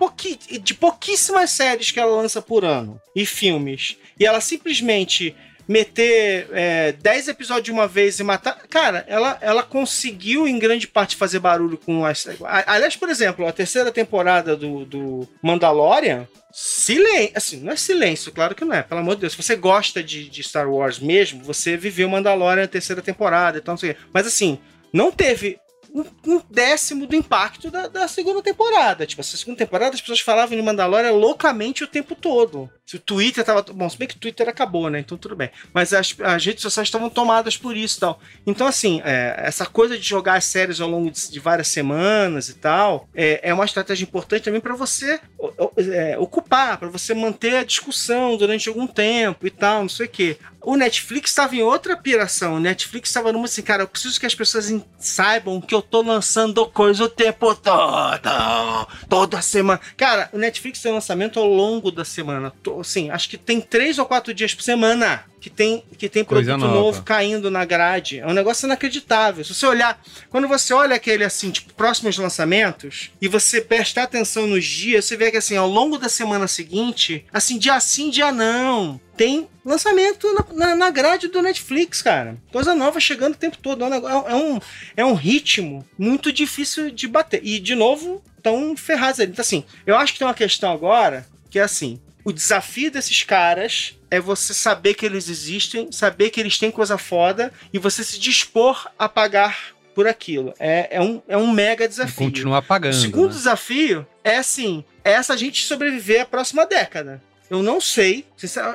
de pouquíssimas séries que ela lança por ano, e filmes, e ela simplesmente meter é, 10 episódios de uma vez e matar. Cara, ela, ela conseguiu, em grande parte, fazer barulho com as. Aliás, por exemplo, a terceira temporada do, do Mandalorian. Silêncio, assim, não é silêncio, claro que não é, pelo amor de Deus. Se você gosta de, de Star Wars mesmo, você viveu Mandalorian na terceira temporada, então não sei o quê. Mas assim, não teve um, um décimo do impacto da, da segunda temporada. Tipo, essa segunda temporada as pessoas falavam de Mandalorian loucamente o tempo todo. Se o Twitter tava. Bom, se bem que o Twitter acabou, né? Então tudo bem. Mas as, as redes sociais estavam tomadas por isso e tal. Então, assim, é, essa coisa de jogar as séries ao longo de, de várias semanas e tal, é, é uma estratégia importante também para você é, ocupar, para você manter a discussão durante algum tempo e tal, não sei o quê. O Netflix estava em outra piração. O Netflix estava numa assim, cara, eu preciso que as pessoas saibam que eu tô lançando coisa o tempo todo. Toda semana. Cara, o Netflix tem lançamento ao longo da semana. Tô- Assim, acho que tem três ou quatro dias por semana que tem, que tem Coisa produto nova. novo caindo na grade. É um negócio inacreditável. Se você olhar, quando você olha aquele assim, tipo, próximos lançamentos, e você prestar atenção nos dias, você vê que assim, ao longo da semana seguinte, assim, dia sim, dia não, tem lançamento na, na, na grade do Netflix, cara. Coisa nova chegando o tempo todo. É um, é um, é um ritmo muito difícil de bater. E, de novo, estão ferrados ali. Então, assim, eu acho que tem uma questão agora que é assim: o desafio desses caras é você saber que eles existem, saber que eles têm coisa foda e você se dispor a pagar por aquilo. É, é, um, é um mega E desafio. continuar O pagando. segundo né? desafio é assim: essa gente sobreviver a próxima década. Eu não sei.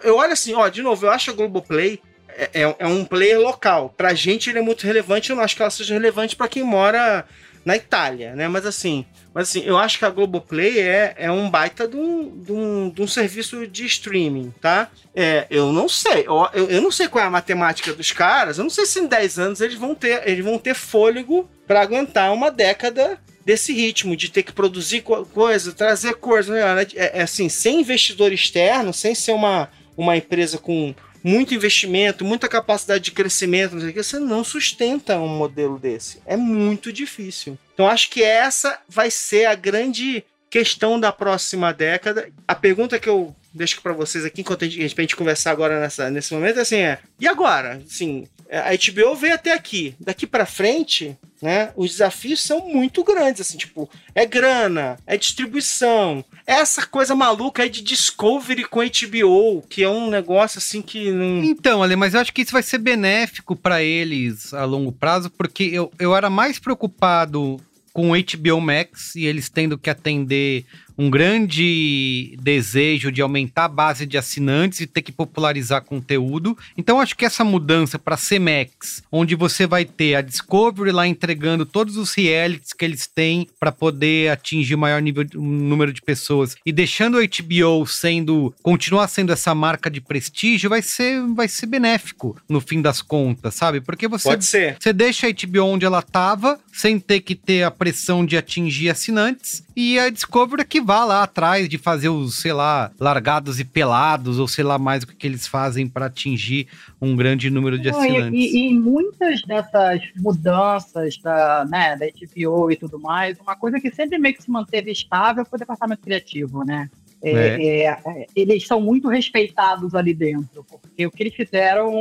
Eu olho assim, ó, de novo, eu acho a Globoplay é, é, é um player local. Pra gente ele é muito relevante, eu não acho que ela seja relevante pra quem mora na Itália, né? Mas assim, mas assim, eu acho que a Globoplay é, é um baita de um, de, um, de um serviço de streaming, tá? É, eu não sei. Eu, eu, não sei qual é a matemática dos caras. Eu não sei se em 10 anos eles vão ter, eles vão ter fôlego pra aguentar uma década desse ritmo de ter que produzir co- coisa, trazer coisa, né? É, é assim, sem investidor externo, sem ser uma, uma empresa com muito investimento, muita capacidade de crescimento, não sei o que, você não sustenta um modelo desse. É muito difícil. Então acho que essa vai ser a grande questão da próxima década. A pergunta que eu deixo para vocês aqui, enquanto a gente, a gente conversar agora nessa, nesse momento, é assim, é, e agora? Assim, a HBO veio até aqui. Daqui para frente, né, os desafios são muito grandes, assim, tipo, é grana, é distribuição, é essa coisa maluca aí de Discovery com HBO, que é um negócio assim que não... Então, Ale, mas eu acho que isso vai ser benéfico pra eles a longo prazo, porque eu, eu era mais preocupado com HBO Max e eles tendo que atender um grande desejo de aumentar a base de assinantes e ter que popularizar conteúdo. Então acho que essa mudança para CMAX, onde você vai ter a Discovery lá entregando todos os realities que eles têm para poder atingir o maior nível, um número de pessoas e deixando o HBO sendo continuar sendo essa marca de prestígio, vai ser vai ser benéfico no fim das contas, sabe? Porque você Pode ser. você deixa a HBO onde ela tava, sem ter que ter a pressão de atingir assinantes, e a Discovery que vá lá atrás de fazer os, sei lá, largados e pelados, ou sei lá mais o que, que eles fazem para atingir um grande número de e, assinantes. e- e muitas dessas mudanças da, né, da HBO e tudo mais, uma coisa que sempre meio que se manteve estável foi o departamento criativo, né? É, é, é, eles são muito respeitados ali dentro, porque o que eles fizeram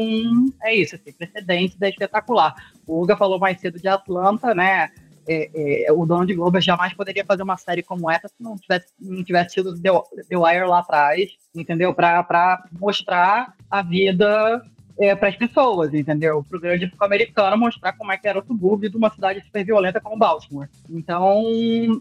é isso, assim, precedente da espetacular. O Uga falou mais cedo de Atlanta, né? É, é, o dono de Globo jamais poderia fazer uma série como essa se não tivesse, não tivesse sido The, The Wire lá atrás, entendeu? Para mostrar a vida é, para as pessoas, entendeu? Para o grande público americano mostrar como é que era o subúrbio de uma cidade super violenta como Baltimore. Então,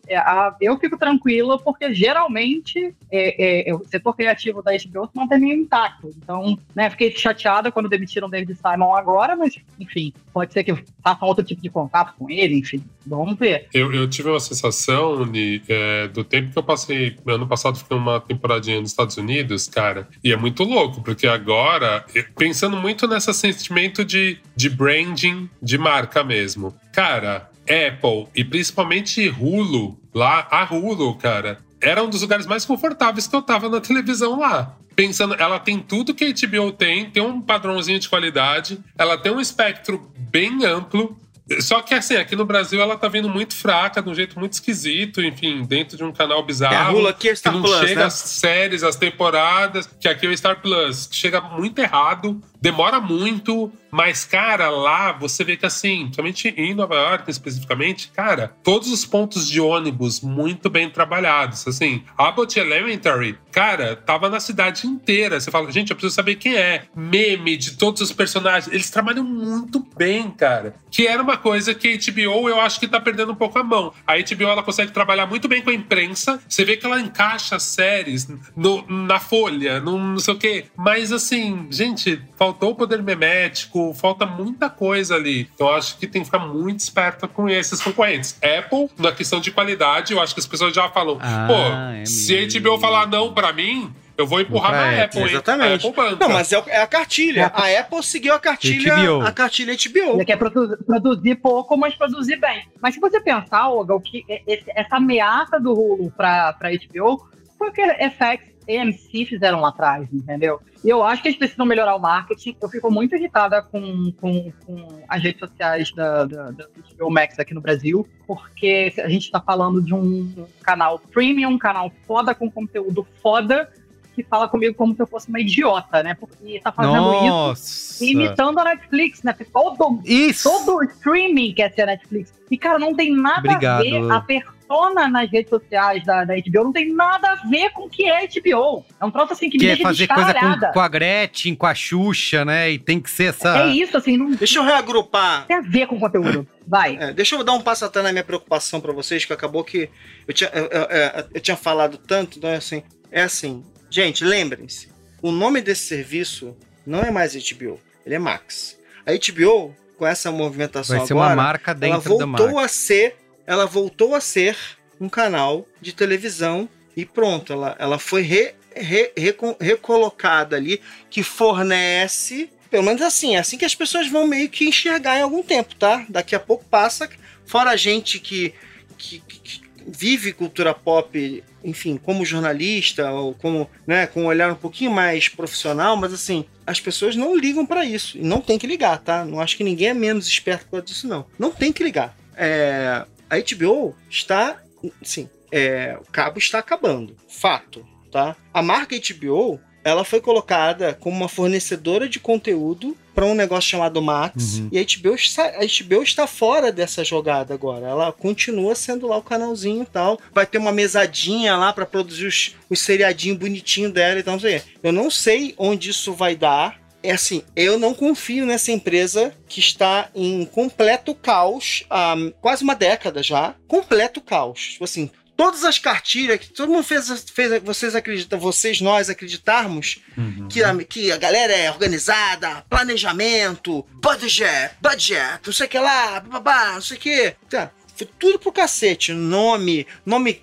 é, a, eu fico tranquila porque geralmente é, é, o setor criativo da HBO se mantém intacto. Então, né, fiquei chateada quando demitiram David Simon agora, mas, enfim, pode ser que façam outro tipo de contato com ele, enfim, vamos ver. Eu, eu tive uma sensação de, é, do tempo que eu passei, ano passado fiquei uma temporadinha nos Estados Unidos, cara, e é muito louco, porque agora, pensando muito muito nesse sentimento de, de branding de marca mesmo. Cara, Apple e principalmente Hulu, lá, a Hulu, cara, era um dos lugares mais confortáveis que eu tava na televisão lá. Pensando, ela tem tudo que a HBO tem, tem um padrãozinho de qualidade, ela tem um espectro bem amplo, só que assim, aqui no Brasil ela tá vindo muito fraca, de um jeito muito esquisito, enfim, dentro de um canal bizarro. É, a Rula aqui é Star que não Plus, chega né? as séries, as temporadas, que aqui é o Star Plus, que chega muito errado, demora muito, mas, cara, lá você vê que assim, principalmente em Nova York especificamente, cara, todos os pontos de ônibus muito bem trabalhados. Assim, Abbott Elementary, cara, tava na cidade inteira. Você fala, gente, eu preciso saber quem é. Meme de todos os personagens. Eles trabalham muito bem, cara. Que era uma coisa que a HBO eu acho que tá perdendo um pouco a mão. A HBO ela consegue trabalhar muito bem com a imprensa. Você vê que ela encaixa séries no, na folha, no não sei o quê. Mas assim, gente, faltou o poder memético, falta muita coisa ali. Então, eu acho que tem que ficar muito esperto com esses concorrentes. Apple, na questão de qualidade, eu acho que as pessoas já falam, Ah, pô, é se a. HBO falar não pra mim, eu vou empurrar Pra na Apple, Apple, hein? Exatamente. Apple. Não, mas é, é a cartilha. A Apple seguiu a cartilha, HBO. a cartilha HBO. Ele quer produ- produzir pouco, mas produzir bem. Mas se você pensar, Olga, o que é- esse- essa ameaça do Hulu para HBO foi o que FX AMC fizeram lá atrás, entendeu? E eu acho que eles precisam melhorar o marketing. Eu fico muito irritada com, com, com as redes sociais da, da, da HBO Max aqui no Brasil, porque a gente está falando de um canal premium, um canal foda com conteúdo foda, que fala comigo como se eu fosse uma idiota, né? Porque tá fazendo isso Nossa. imitando a Netflix, né? Todo, Isso. todo streaming quer ser a Netflix. E, cara, não tem nada Obrigado. a ver. A persona nas redes sociais da, da HBO não tem nada a ver com o que é HBO. É um troço assim que me Quer deixa fazer coisa com, com a Gretchen, com a Xuxa, né? E tem que ser essa. É isso, assim, não Deixa eu reagrupar. tem a ver com o conteúdo. Vai. É, deixa eu dar um passo atrás na minha preocupação pra vocês, que acabou que eu tinha, eu, eu- eu- eu tinha falado tanto, então é assim, é assim, gente, lembrem-se, o nome desse serviço não é mais HBO, ele é Max. A HBO, com essa movimentação Vai ser agora, uma marca ela dentro da voltou marca. a ser, ela voltou a ser um canal de televisão e pronto, ela, ela foi re- re- recolocada ali, que fornece, pelo menos assim, é assim que as pessoas vão meio que enxergar em algum tempo, tá? Daqui a pouco passa, fora a gente que, que, que- vive cultura pop, enfim, como jornalista ou como, né, com um olhar um pouquinho mais profissional, mas assim, as pessoas não ligam pra isso e não tem que ligar, tá? Não acho que ninguém é menos esperto por disso não. Não tem que ligar. É, a HBO está, sim, é, o cabo está acabando, fato, tá? A marca HBO ela foi colocada como uma fornecedora de conteúdo para um negócio chamado Max Uhum. e a HBO, está, a HBO está fora dessa jogada agora. Ela continua sendo lá o canalzinho e tal. Vai ter uma mesadinha lá para produzir os, os seriadinhos bonitinhos dela e tal. não sei. Eu não sei onde isso vai dar. É assim, eu não confio nessa empresa que está em completo caos há quase uma década já. Completo caos. Tipo assim, todas as cartilhas que todo mundo fez, fez vocês acreditam, vocês, nós acreditarmos Uhum. que a, que a galera é organizada, planejamento, budget, budget, não sei o que lá, babá, não sei o que. Tá. Foi tudo pro cacete. Nome, nome.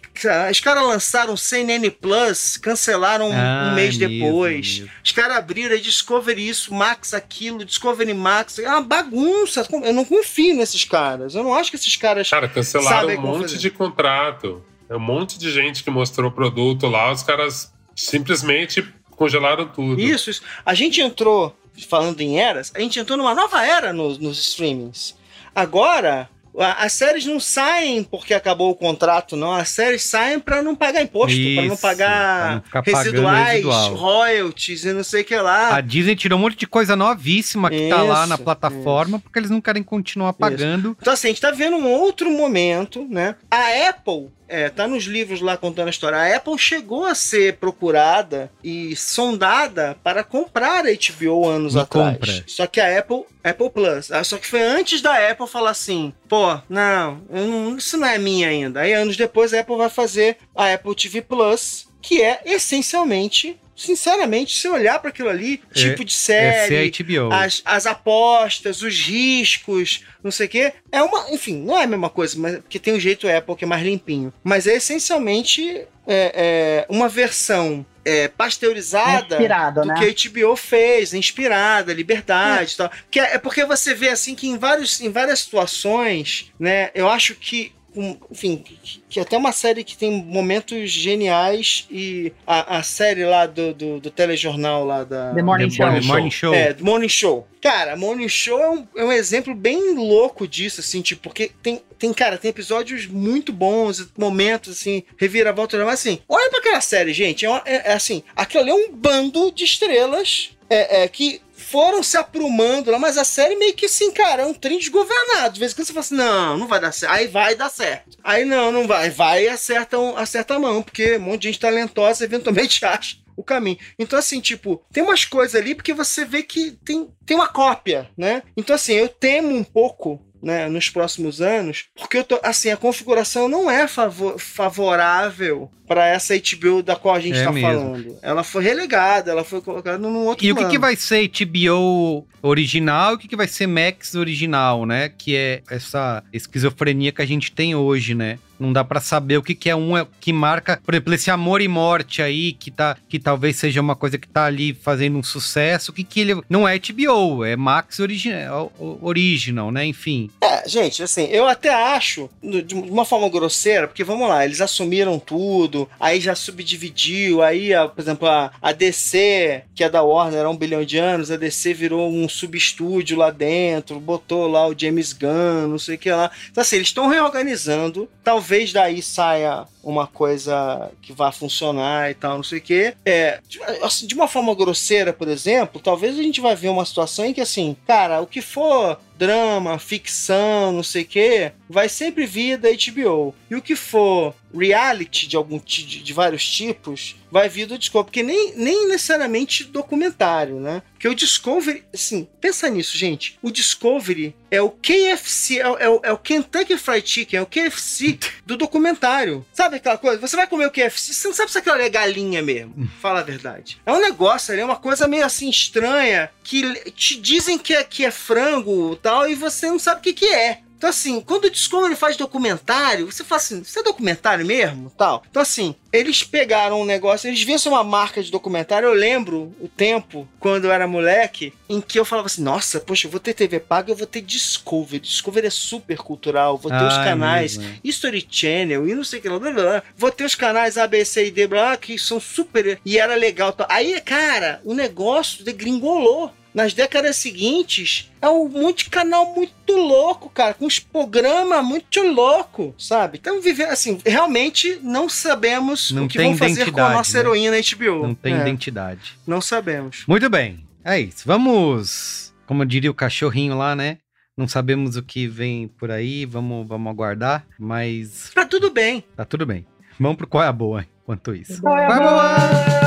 Os caras lançaram CNN Plus, cancelaram um- Ah, um mês é mesmo, depois. Os caras abriram aí Discovery isso, Max aquilo, Discovery Max. É uma bagunça. Eu não confio nesses caras. Eu não acho que esses caras. Cara, cancelaram um monte fazer. de contrato. É um monte de gente que mostrou o produto lá, os caras simplesmente congelaram tudo. Isso, isso. A gente entrou, falando em eras, a gente entrou numa nova era nos, nos streamings. Agora, a- as séries não saem porque acabou o contrato, não. As séries saem pra não pagar imposto, pra não Isso, pagar não residuais, residual. royalties e não sei o que lá. A Disney tirou um monte de coisa novíssima que tá lá na Isso, plataforma porque eles não querem continuar pagando. Então, assim, a gente tá vendo um outro momento, né? A Apple. É, tá nos livros lá contando a história. A Apple chegou a ser procurada e sondada para comprar a HBO anos Me atrás. compra. Só que a Apple, Apple Plus, ah, só que foi antes da Apple falar assim: pô, não, não- isso não é minha ainda. Aí anos depois a Apple vai fazer a Apple TV Plus, que é essencialmente, sinceramente, se olhar para aquilo ali, É- tipo de É série, HBO. as, as apostas, os riscos, não sei o quê. É uma. Enfim, não é a mesma coisa, mas porque tem um jeito Apple que é mais limpinho. Mas é essencialmente é, é, uma versão é, pasteurizada. Inspirada, Do né? que a HBO fez, inspirada, liberdade e tal. Que é, é porque você vê assim que em, vários, em várias situações, né? Eu acho que. Um, enfim, que, que até uma série que tem momentos geniais e a, a série lá do, do, do telejornal lá da. The Morning The Show. Morning, Morning Show. É, do Morning Show. Cara, Morning Show é um, é um exemplo bem louco disso, assim, tipo, porque tem, tem, cara, tem episódios muito bons, momentos, assim, reviravolta, mas assim, olha pra aquela série, gente, é, uma- é- é assim, aquilo ali é um bando de estrelas é, é, que foram se aprumando lá, mas a série meio que cara, é um trem desgovernado. De vez em quando você fala assim, não, não vai dar certo. Aí vai dar certo. Aí não, não vai. Vai e acerta, um- acerta a mão, porque um monte de gente talentosa eventualmente acha o caminho. Então, assim, tipo, tem umas coisas ali porque você vê que tem, tem uma cópia, né? Então, assim, eu temo um pouco. Né, nos próximos anos, porque eu tô, assim, a configuração não é favo- favorável para essa HBO da qual a gente É tá falando. Ela foi relegada, ela foi colocada num outro E o que, plano. que vai ser HBO original e o que, que vai ser Max original, né? Que é essa esquizofrenia que a gente tem hoje, né? Não dá pra saber o que, que é um é- que marca, por exemplo, esse amor e morte aí, que, tá, que talvez seja uma coisa que tá ali fazendo um sucesso. O que, que ele. Não é HBO, é Max original, original, né? Enfim. É, gente, assim, eu até acho, de uma forma grosseira, porque vamos lá, eles assumiram tudo, aí já subdividiu, aí, por exemplo, a, a DC, que é da Warner há um bilhão de anos, a DC virou um subestúdio lá dentro, botou lá o James Gunn, não sei o que lá. Então, assim, eles estão reorganizando, talvez daí saia uma coisa que vá funcionar e tal, não sei o que. É, de, assim, de uma forma grosseira, por exemplo, talvez a gente vai ver uma situação em que, assim, cara, o que for drama, ficção, não sei o que, vai sempre vir da HBO. E o que for reality de algum de, de vários tipos, vai vir do Discovery, porque nem, nem necessariamente documentário, né? Porque o Discovery, assim, pensa nisso, gente. O Discovery é o KFC, é, o- é o, é o Kentucky Fried Chicken, é o KFC do documentário. Sabe aquela coisa? Você vai comer o KFC, você não sabe se aquilo é galinha mesmo. Fala a verdade. É um negócio ali, é uma coisa meio assim estranha, que te dizem que é, que é frango e tal, e você não sabe o que, que é. Então, assim, quando o Discovery faz documentário, você fala assim, isso é documentário mesmo? Tal. Então, assim, eles pegaram um negócio, eles ser uma marca de documentário. Eu lembro o tempo, quando eu era moleque, em que eu falava assim, nossa, poxa, eu vou ter TV paga, eu vou ter Discovery. Discovery é super cultural, vou ter os Ah, é canais mesmo. History Channel e não sei o que lá, blá, blá, blá. Vou ter os canais A, B, C e D, blá, que são super. E era legal. tal. Aí, cara, o negócio degringolou. Nas décadas seguintes, é um monte de canal muito louco, cara, com uns programas muito louco, sabe? Então, viver assim, realmente não sabemos Não o que tem vão fazer com a identidade, nossa né? heroína HBO. Não tem É, identidade. Não sabemos. Muito bem. É isso. Vamos, como diria o cachorrinho lá, né? Não sabemos o que vem por aí, vamos, vamos aguardar, mas Tá tudo bem. tá tudo bem. Vamos pro qual é a boa enquanto isso. Qual é a Qual é a boa?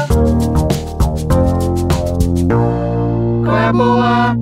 Boa?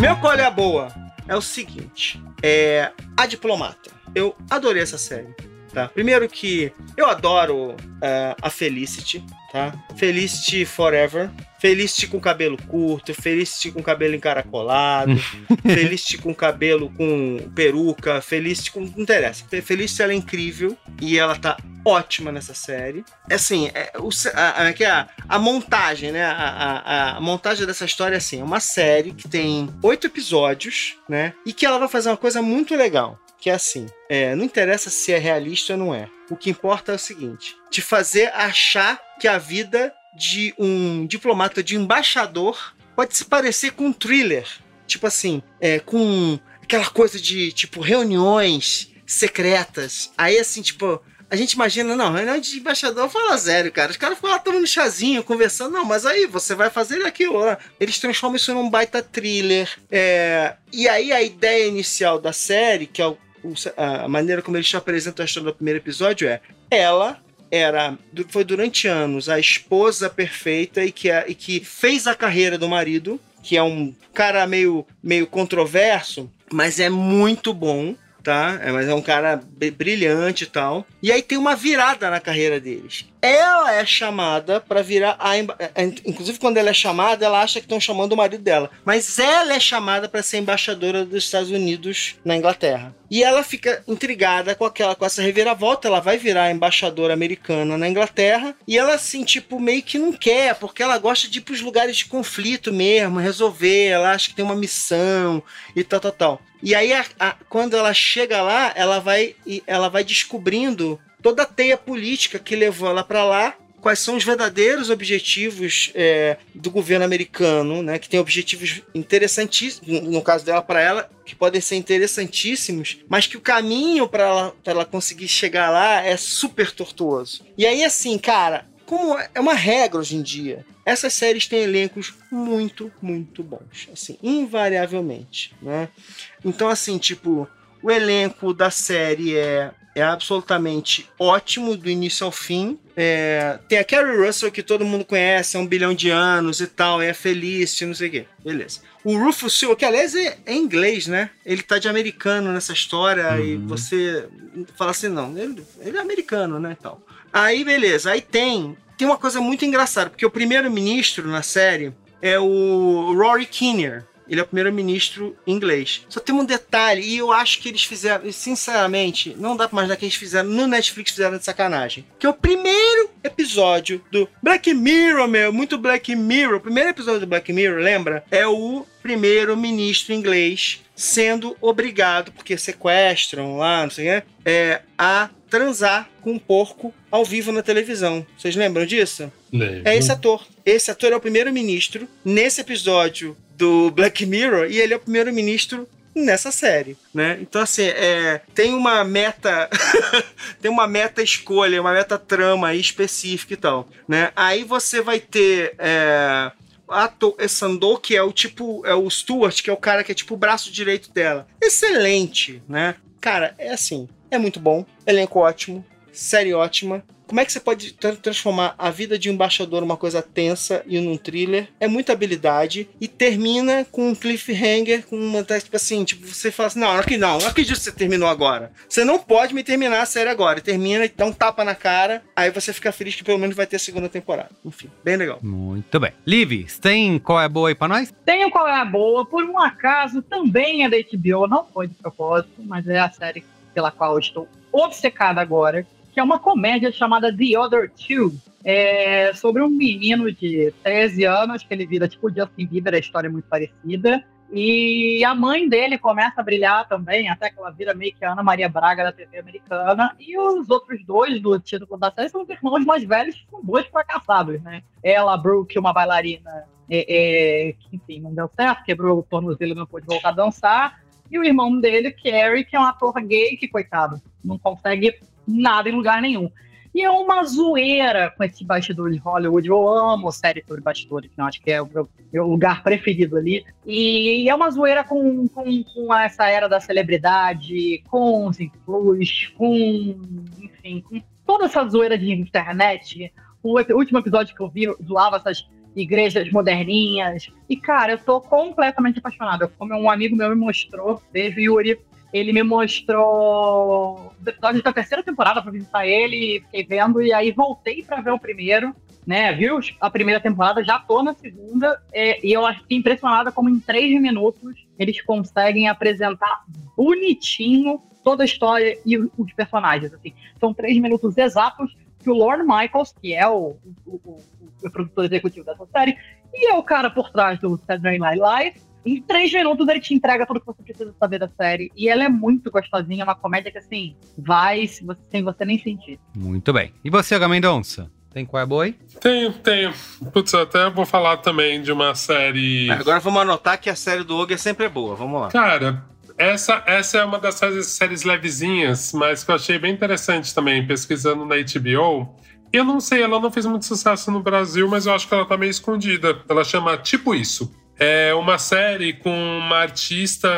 Meu qual é a boa? É o seguinte, é A Diplomata. Eu adorei essa série, tá? Primeiro que eu adoro é, a Felicity, tá? Felicity Forever. Felicity com cabelo curto, Felicity com cabelo encaracolado, Felicity com cabelo com peruca, Felicity com... Não interessa. Fe- Felicity, ela é incrível e ela tá ótima nessa série. Assim, é, o, a, é a, a montagem, né? A, a- a montagem dessa história é assim: é uma série que tem oito episódios, né? E que ela vai fazer uma coisa muito legal. que é assim: é, não interessa se é realista ou não é. O que importa é o seguinte: te fazer achar que a vida de um diplomata, de embaixador, pode se parecer com um thriller. Tipo assim, é, com aquela coisa de, tipo, reuniões secretas. Aí, assim, tipo, a gente imagina, não, reunião de embaixador fala sério, cara. Os caras ficam lá tomando chazinho, conversando. Não, mas aí você vai fazer aquilo. Né? Eles transformam isso num baita thriller. É... E aí a ideia inicial da série, que é o, a maneira como eles apresentam a história do primeiro episódio, é ela era foi durante anos a esposa perfeita e que, e que fez a carreira do marido, que é um cara meio, meio controverso, mas é muito bom tá? É, mas é um cara brilhante e tal. E aí tem uma virada na carreira deles. Ela é chamada para virar a é, é, inclusive quando ela é chamada, ela acha que estão chamando o marido dela, mas ela é chamada para ser embaixadora dos Estados Unidos na Inglaterra. E ela fica intrigada com aquela com essa reviravolta, ela vai virar embaixadora americana na Inglaterra e ela assim, tipo, meio que não quer, porque ela gosta de ir pros lugares de conflito mesmo, resolver, ela acha que tem uma missão e tal, tal, tal. E aí, a, a, quando ela chega lá, ela vai, ela vai descobrindo toda a teia política que levou ela para lá, quais são os verdadeiros objetivos é, do governo americano, né, que tem objetivos interessantíssimos, no caso dela para ela, que podem ser interessantíssimos, mas que o caminho para ela, ela conseguir chegar lá é super tortuoso. E aí, assim, cara, como é uma regra hoje em dia, essas séries têm elencos muito, muito bons, assim, invariavelmente, né? Então, assim, tipo, o elenco da série é, é absolutamente ótimo do início ao fim. É, tem a Carrie Russell, que todo mundo conhece há um bilhão de anos e tal, é feliz, não sei o quê. Beleza. O Rufus Sewell, que aliás é, é inglês, né? Ele tá de americano nessa história uhum. e você fala assim, não, ele, ele é americano, né, tal. Aí, beleza. Aí tem tem uma coisa muito engraçada, porque o primeiro-ministro na série é o Rory Kinnear. Ele é o primeiro-ministro inglês. Só tem um detalhe, e eu acho que eles fizeram, sinceramente, não dá pra imaginar que eles fizeram no Netflix fizeram de sacanagem. Que é o primeiro episódio do Black Mirror, meu, muito Black Mirror. O primeiro episódio do Black Mirror, lembra? É o primeiro-ministro inglês sendo obrigado, porque sequestram lá, não sei o que, é, a transar com um porco ao vivo na televisão. Vocês lembram disso? Lembro. É esse ator. Esse ator é o primeiro-ministro nesse episódio do Black Mirror e ele é o primeiro-ministro nessa série, né? Então assim, é, tem uma meta tem uma meta escolha, uma meta trama específica e tal, né? Aí você vai ter é, ator Sandor, que é o tipo, é o Stuart, que é o cara que é tipo o braço direito dela. Excelente, né? Cara, é assim, é muito bom, elenco ótimo, série ótima. Como é que você pode transformar a vida de um embaixador numa coisa tensa e num thriller? É muita habilidade e termina com um cliffhanger, com uma tipo assim, tipo, você fala assim: não, aqui não, não acredito que você terminou agora. Você não pode me terminar a série agora. E termina e dá um tapa na cara, aí você fica feliz que pelo menos vai ter a segunda temporada. Enfim, bem legal. Muito bem. Liv, tem qual é a boa aí pra nós? Tenho qual é a boa, por um acaso também é da HBO, não foi de propósito, mas é a série pela qual eu estou obcecada agora, que é uma comédia chamada The Other Two. É sobre um menino de 13 anos que ele vira tipo Justin Bieber, a história é muito parecida. E a mãe dele começa a brilhar também, até que ela vira meio que Ana Maria Braga da TV americana. E os outros dois do título da série são os irmãos mais velhos, que são dois fracassados, né? Ela, Brooke, uma bailarina é, é, que, enfim, não deu certo, quebrou o tornozelo e não pôde voltar a dançar. E o irmão dele, Carrie, que é um ator gay que, coitado, não consegue nada em lugar nenhum. E é uma zoeira com esse bastidor de Hollywood. Eu amo série sobre bastidores, não, acho que é o meu, meu, lugar preferido ali. E é uma zoeira com, com, com, essa era da celebridade, com os influx, com, enfim, com toda essa zoeira de internet. O último episódio que eu vi zoava essas igrejas moderninhas. E, cara, eu tô completamente apaixonada. Como um amigo meu me mostrou, beijo, Yuri, ele me mostrou os episódios da terceira temporada para visitar ele, fiquei vendo, e aí voltei para ver o primeiro, né? Viu a primeira temporada, já tô na segunda, é, e eu fiquei impressionada como em três minutos eles conseguem apresentar bonitinho toda a história e os personagens. Assim. São três minutos exatos que o Lorne Michaels, que é o, o, o, o produtor executivo dessa série, e é o cara por trás do Saturday Night Live, Em três minutos ele te entrega tudo que você precisa saber da série. E ela é muito gostosinha, é uma comédia que assim, vai sem você nem sentir. Muito bem. E você, Gamendonça? Tem qual é boi? Tenho, tenho. Putz, eu até vou falar também de uma série. Agora vamos anotar que a série do Ogre sempre é boa. Vamos lá. Cara, essa, essa é uma das séries, séries levezinhas, mas que eu achei bem interessante também, pesquisando na HBO. Eu não sei, ela não fez muito sucesso no Brasil, mas eu acho que ela tá meio escondida. Ela chama Tipo Isso. É uma série com uma artista,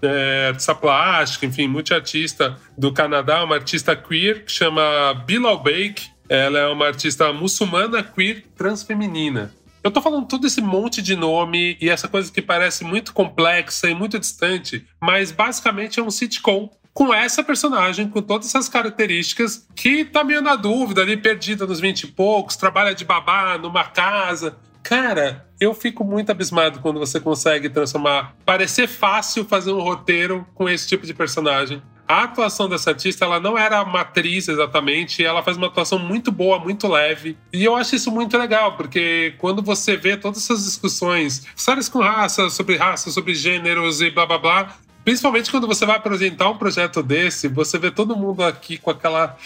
é, artista plástica, enfim, multiartista do Canadá, uma artista queer que chama Bilal Bake. Ela é uma artista muçulmana, queer, transfeminina. Eu tô falando todo esse monte de nome e essa coisa que parece muito complexa e muito distante, mas basicamente é um sitcom com essa personagem, com todas essas características, que tá meio na dúvida, ali perdida nos 20 e poucos, trabalha de babá numa casa. Cara, eu fico muito abismado quando você consegue transformar. Parecer fácil fazer um roteiro com esse tipo de personagem a atuação dessa artista ela não era matriz exatamente, ela faz uma atuação muito boa, muito leve. E eu acho isso muito legal, porque quando você vê todas essas discussões, séries com raça, sobre raça, sobre gêneros e blá blá blá, principalmente quando você vai apresentar um projeto desse, você vê todo mundo aqui com aquela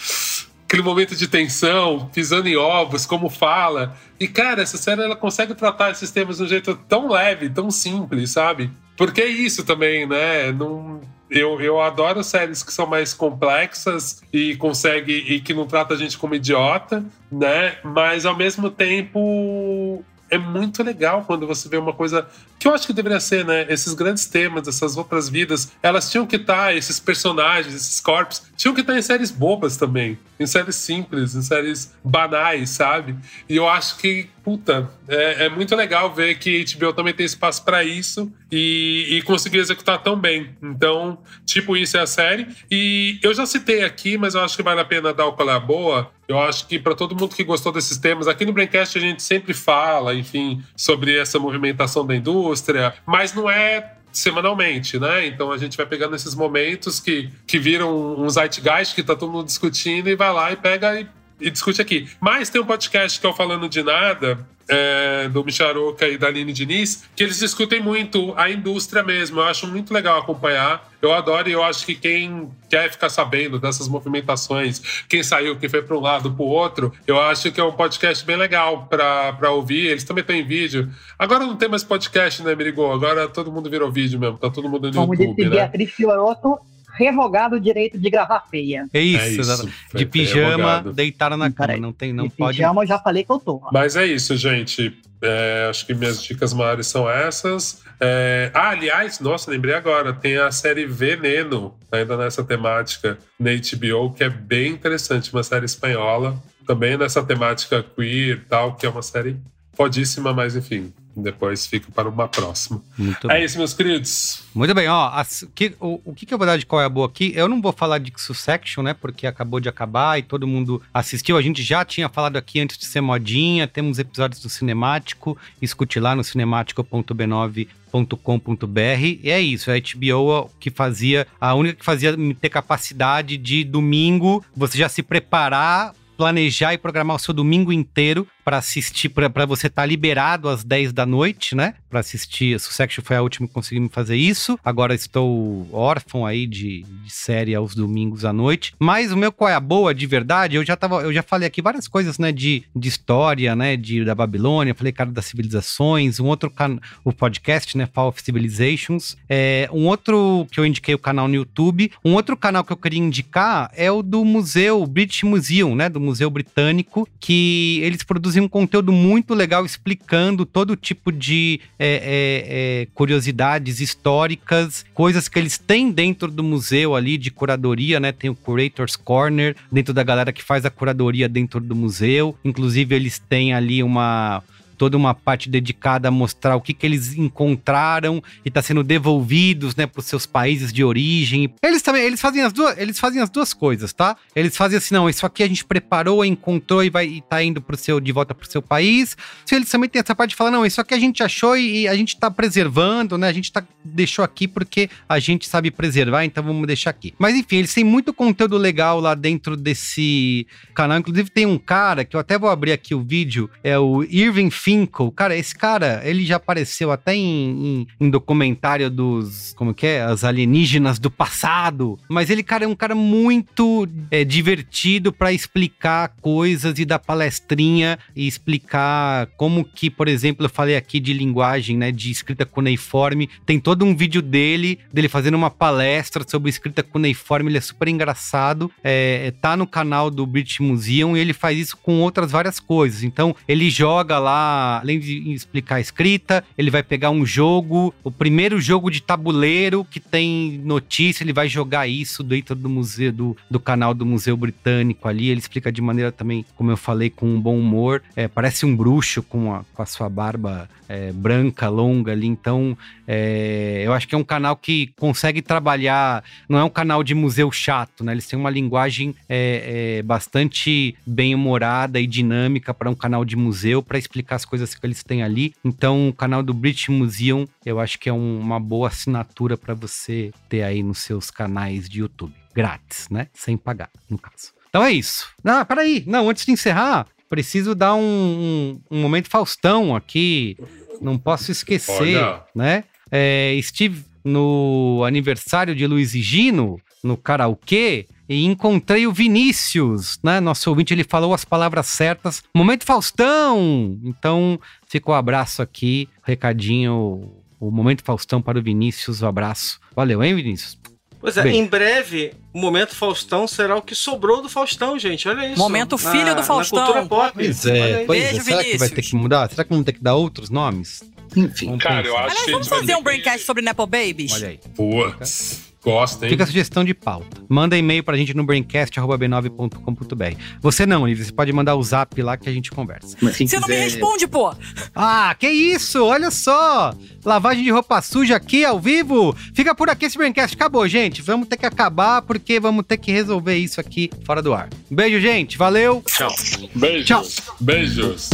aquele momento de tensão, pisando em ovos, como fala. E, cara, essa série ela consegue tratar esses temas de um jeito tão leve, tão simples, sabe? Porque é isso também, né? Não, eu, eu adoro séries que são mais complexas e consegue e que não trata a gente como idiota, né? Mas ao mesmo tempo é muito legal quando você vê uma coisa que eu acho que deveria ser, né? Esses grandes temas, essas outras vidas, elas tinham que estar, tá, esses personagens, esses corpos, tinham que estar tá em séries bobas também, em séries simples, em séries banais, sabe? E eu acho que, puta, é, é muito legal ver que a HBO também tem espaço para isso e, e conseguir executar tão bem. Então, tipo, isso é a série. E eu já citei aqui, mas eu acho que vale a pena dar o a boa. Eu acho que para todo mundo que gostou desses temas, aqui no Braincast a gente sempre fala, enfim, sobre essa movimentação da indústria, mas não é semanalmente, né? Então a gente vai pegando esses momentos que, que viram um zeitgeist que tá todo mundo discutindo e vai lá e pega e, e discute aqui. Mas tem um podcast que é o Falando de Nada, é, do Micharoca e da Aline Diniz, que eles discutem muito a indústria mesmo. Eu acho muito legal acompanhar. Eu adoro e eu acho que quem quer ficar sabendo dessas movimentações, quem saiu, quem foi para um lado, para o outro, eu acho que é um podcast bem legal para ouvir. Eles também têm vídeo. Agora não tem mais podcast, né, Merigo? Agora todo mundo virou vídeo mesmo. Tá todo mundo no Como YouTube, né? Beatriz Fioroto, revogado o direito de gravar feia. É isso, É isso, De pijama, deitaram na cama. Peraí. Não tem, não De pode. pijama eu já falei que eu tô. Mas é isso, gente. É, acho que minhas dicas maiores são essas. É, ah, aliás, nossa, lembrei agora. Tem a série Veneno, ainda nessa temática, na HBO, que é bem interessante. Uma série espanhola, também nessa temática queer e tal, que é uma série fodíssima, mas enfim. Depois fica para uma próxima. Muito É bem. isso, meus queridos. Muito bem, ó. as- que- o, o que, que eu vou dar de qual é a boa aqui? Eu não vou falar de Succession, né? Porque acabou de acabar e todo mundo assistiu. A gente já tinha falado aqui antes de ser modinha. Temos episódios do Cinemático. Escute lá no cinemático.b9.com.br. E é isso, a HBO que fazia, a única que fazia ter capacidade de domingo você já se preparar planejar e programar o seu domingo inteiro para assistir, para você estar liberado às 10 da noite, né? Para assistir. Succession foi a última que conseguimos fazer isso. Agora estou órfão aí de, de série aos domingos à noite. Mas o meu qual é a boa de verdade, eu já tava, eu já falei aqui várias coisas, né, de, de história, né, de da Babilônia, falei cara das civilizações, um outro can, o podcast, né, Fall of Civilizations, é, um outro que eu indiquei o canal no YouTube, um outro canal que eu queria indicar é o do museu British Museum, né, do Museu Britânico, que eles produzem um conteúdo muito legal explicando todo tipo de é, é, é, curiosidades históricas, coisas que eles têm dentro do museu ali de curadoria, né? Tem o Curators Corner dentro da galera que faz a curadoria dentro do museu. Inclusive, eles têm ali uma toda uma parte dedicada a mostrar o que, que eles encontraram e está sendo devolvidos, né, para os seus países de origem. Eles também, eles fazem as duas, eles fazem as duas coisas, tá? Eles fazem assim, não, isso aqui a gente preparou, encontrou e vai e tá indo pro seu de volta pro seu país. Se eles também têm essa parte de falar, não, isso aqui a gente achou e, e a gente tá preservando, né? A gente tá deixou aqui porque a gente sabe preservar, então vamos deixar aqui. Mas enfim, eles têm muito conteúdo legal lá dentro desse canal. Inclusive tem um cara que eu até vou abrir aqui o vídeo, é o Irving Finkel. Cara, esse cara, ele já apareceu até em, em, em documentário dos. Como que é? As alienígenas do passado. Mas ele, cara, é um cara muito é, divertido para explicar coisas e dar palestrinha e explicar como que, por exemplo, eu falei aqui de linguagem, né? De escrita cuneiforme. Tem todo um vídeo dele, dele fazendo uma palestra sobre escrita cuneiforme. Ele é super engraçado. É, tá no canal do British Museum e ele faz isso com outras várias coisas. Então, ele joga lá, além de explicar a escrita, ele vai pegar um jogo, o primeiro jogo de tabuleiro que tem notícia, ele vai jogar isso dentro do museu, do, do canal do Museu Britânico ali. Ele explica de maneira também, como eu falei, com um bom humor. É, parece um bruxo com a, com a sua barba é, branca, longa ali. Então, é, eu acho que é um canal que consegue trabalhar. Não é um canal de museu chato, né? Eles têm uma linguagem é, é bastante bem humorada e dinâmica para um canal de museu para explicar as coisas que eles têm ali. Então, o canal do British Museum, eu acho que é um, uma boa assinatura para você ter aí nos seus canais de YouTube. Grátis, né? Sem pagar, no caso. Então é isso. Não, peraí. Não, antes de encerrar, preciso dar um, um, um momento Faustão aqui. Não posso esquecer, Olha. né? É, estive no aniversário de Luiz e Gino, no karaokê, e encontrei o Vinícius, né? Nosso ouvinte, ele falou as palavras certas. Momento Faustão! Então, fica o um abraço aqui, recadinho, o Momento Faustão para o Vinícius, o um abraço. Valeu, hein, Vinícius? Pois é, Bem. em breve, o Momento Faustão será o que sobrou do Faustão, gente. Olha isso. Momento na, filho do Faustão. Na cultura pop. Pois é, pois é. Beijo, é. Será que vai ter que mudar? Será que vamos ter que dar outros nomes? Enfim. Cara, eu acho Aliás, vamos fazer um braincast sobre Nepo Babies? Olha aí. Putz. Gosta, hein? Fica a sugestão de pauta. Manda e-mail pra gente no braincast.b9.com.br. Você não, Livre, você pode mandar o zap lá que a gente conversa. Mas você quiser... não me responde, pô! Ah, que isso! Olha só! Lavagem de roupa suja aqui ao vivo. Fica por aqui esse Braincast. Acabou, gente. Vamos ter que acabar porque vamos ter que resolver isso aqui fora do ar. beijo, gente. Valeu. Tchau. Beijos. Tchau. Beijos.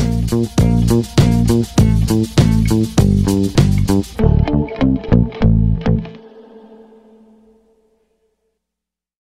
Müzik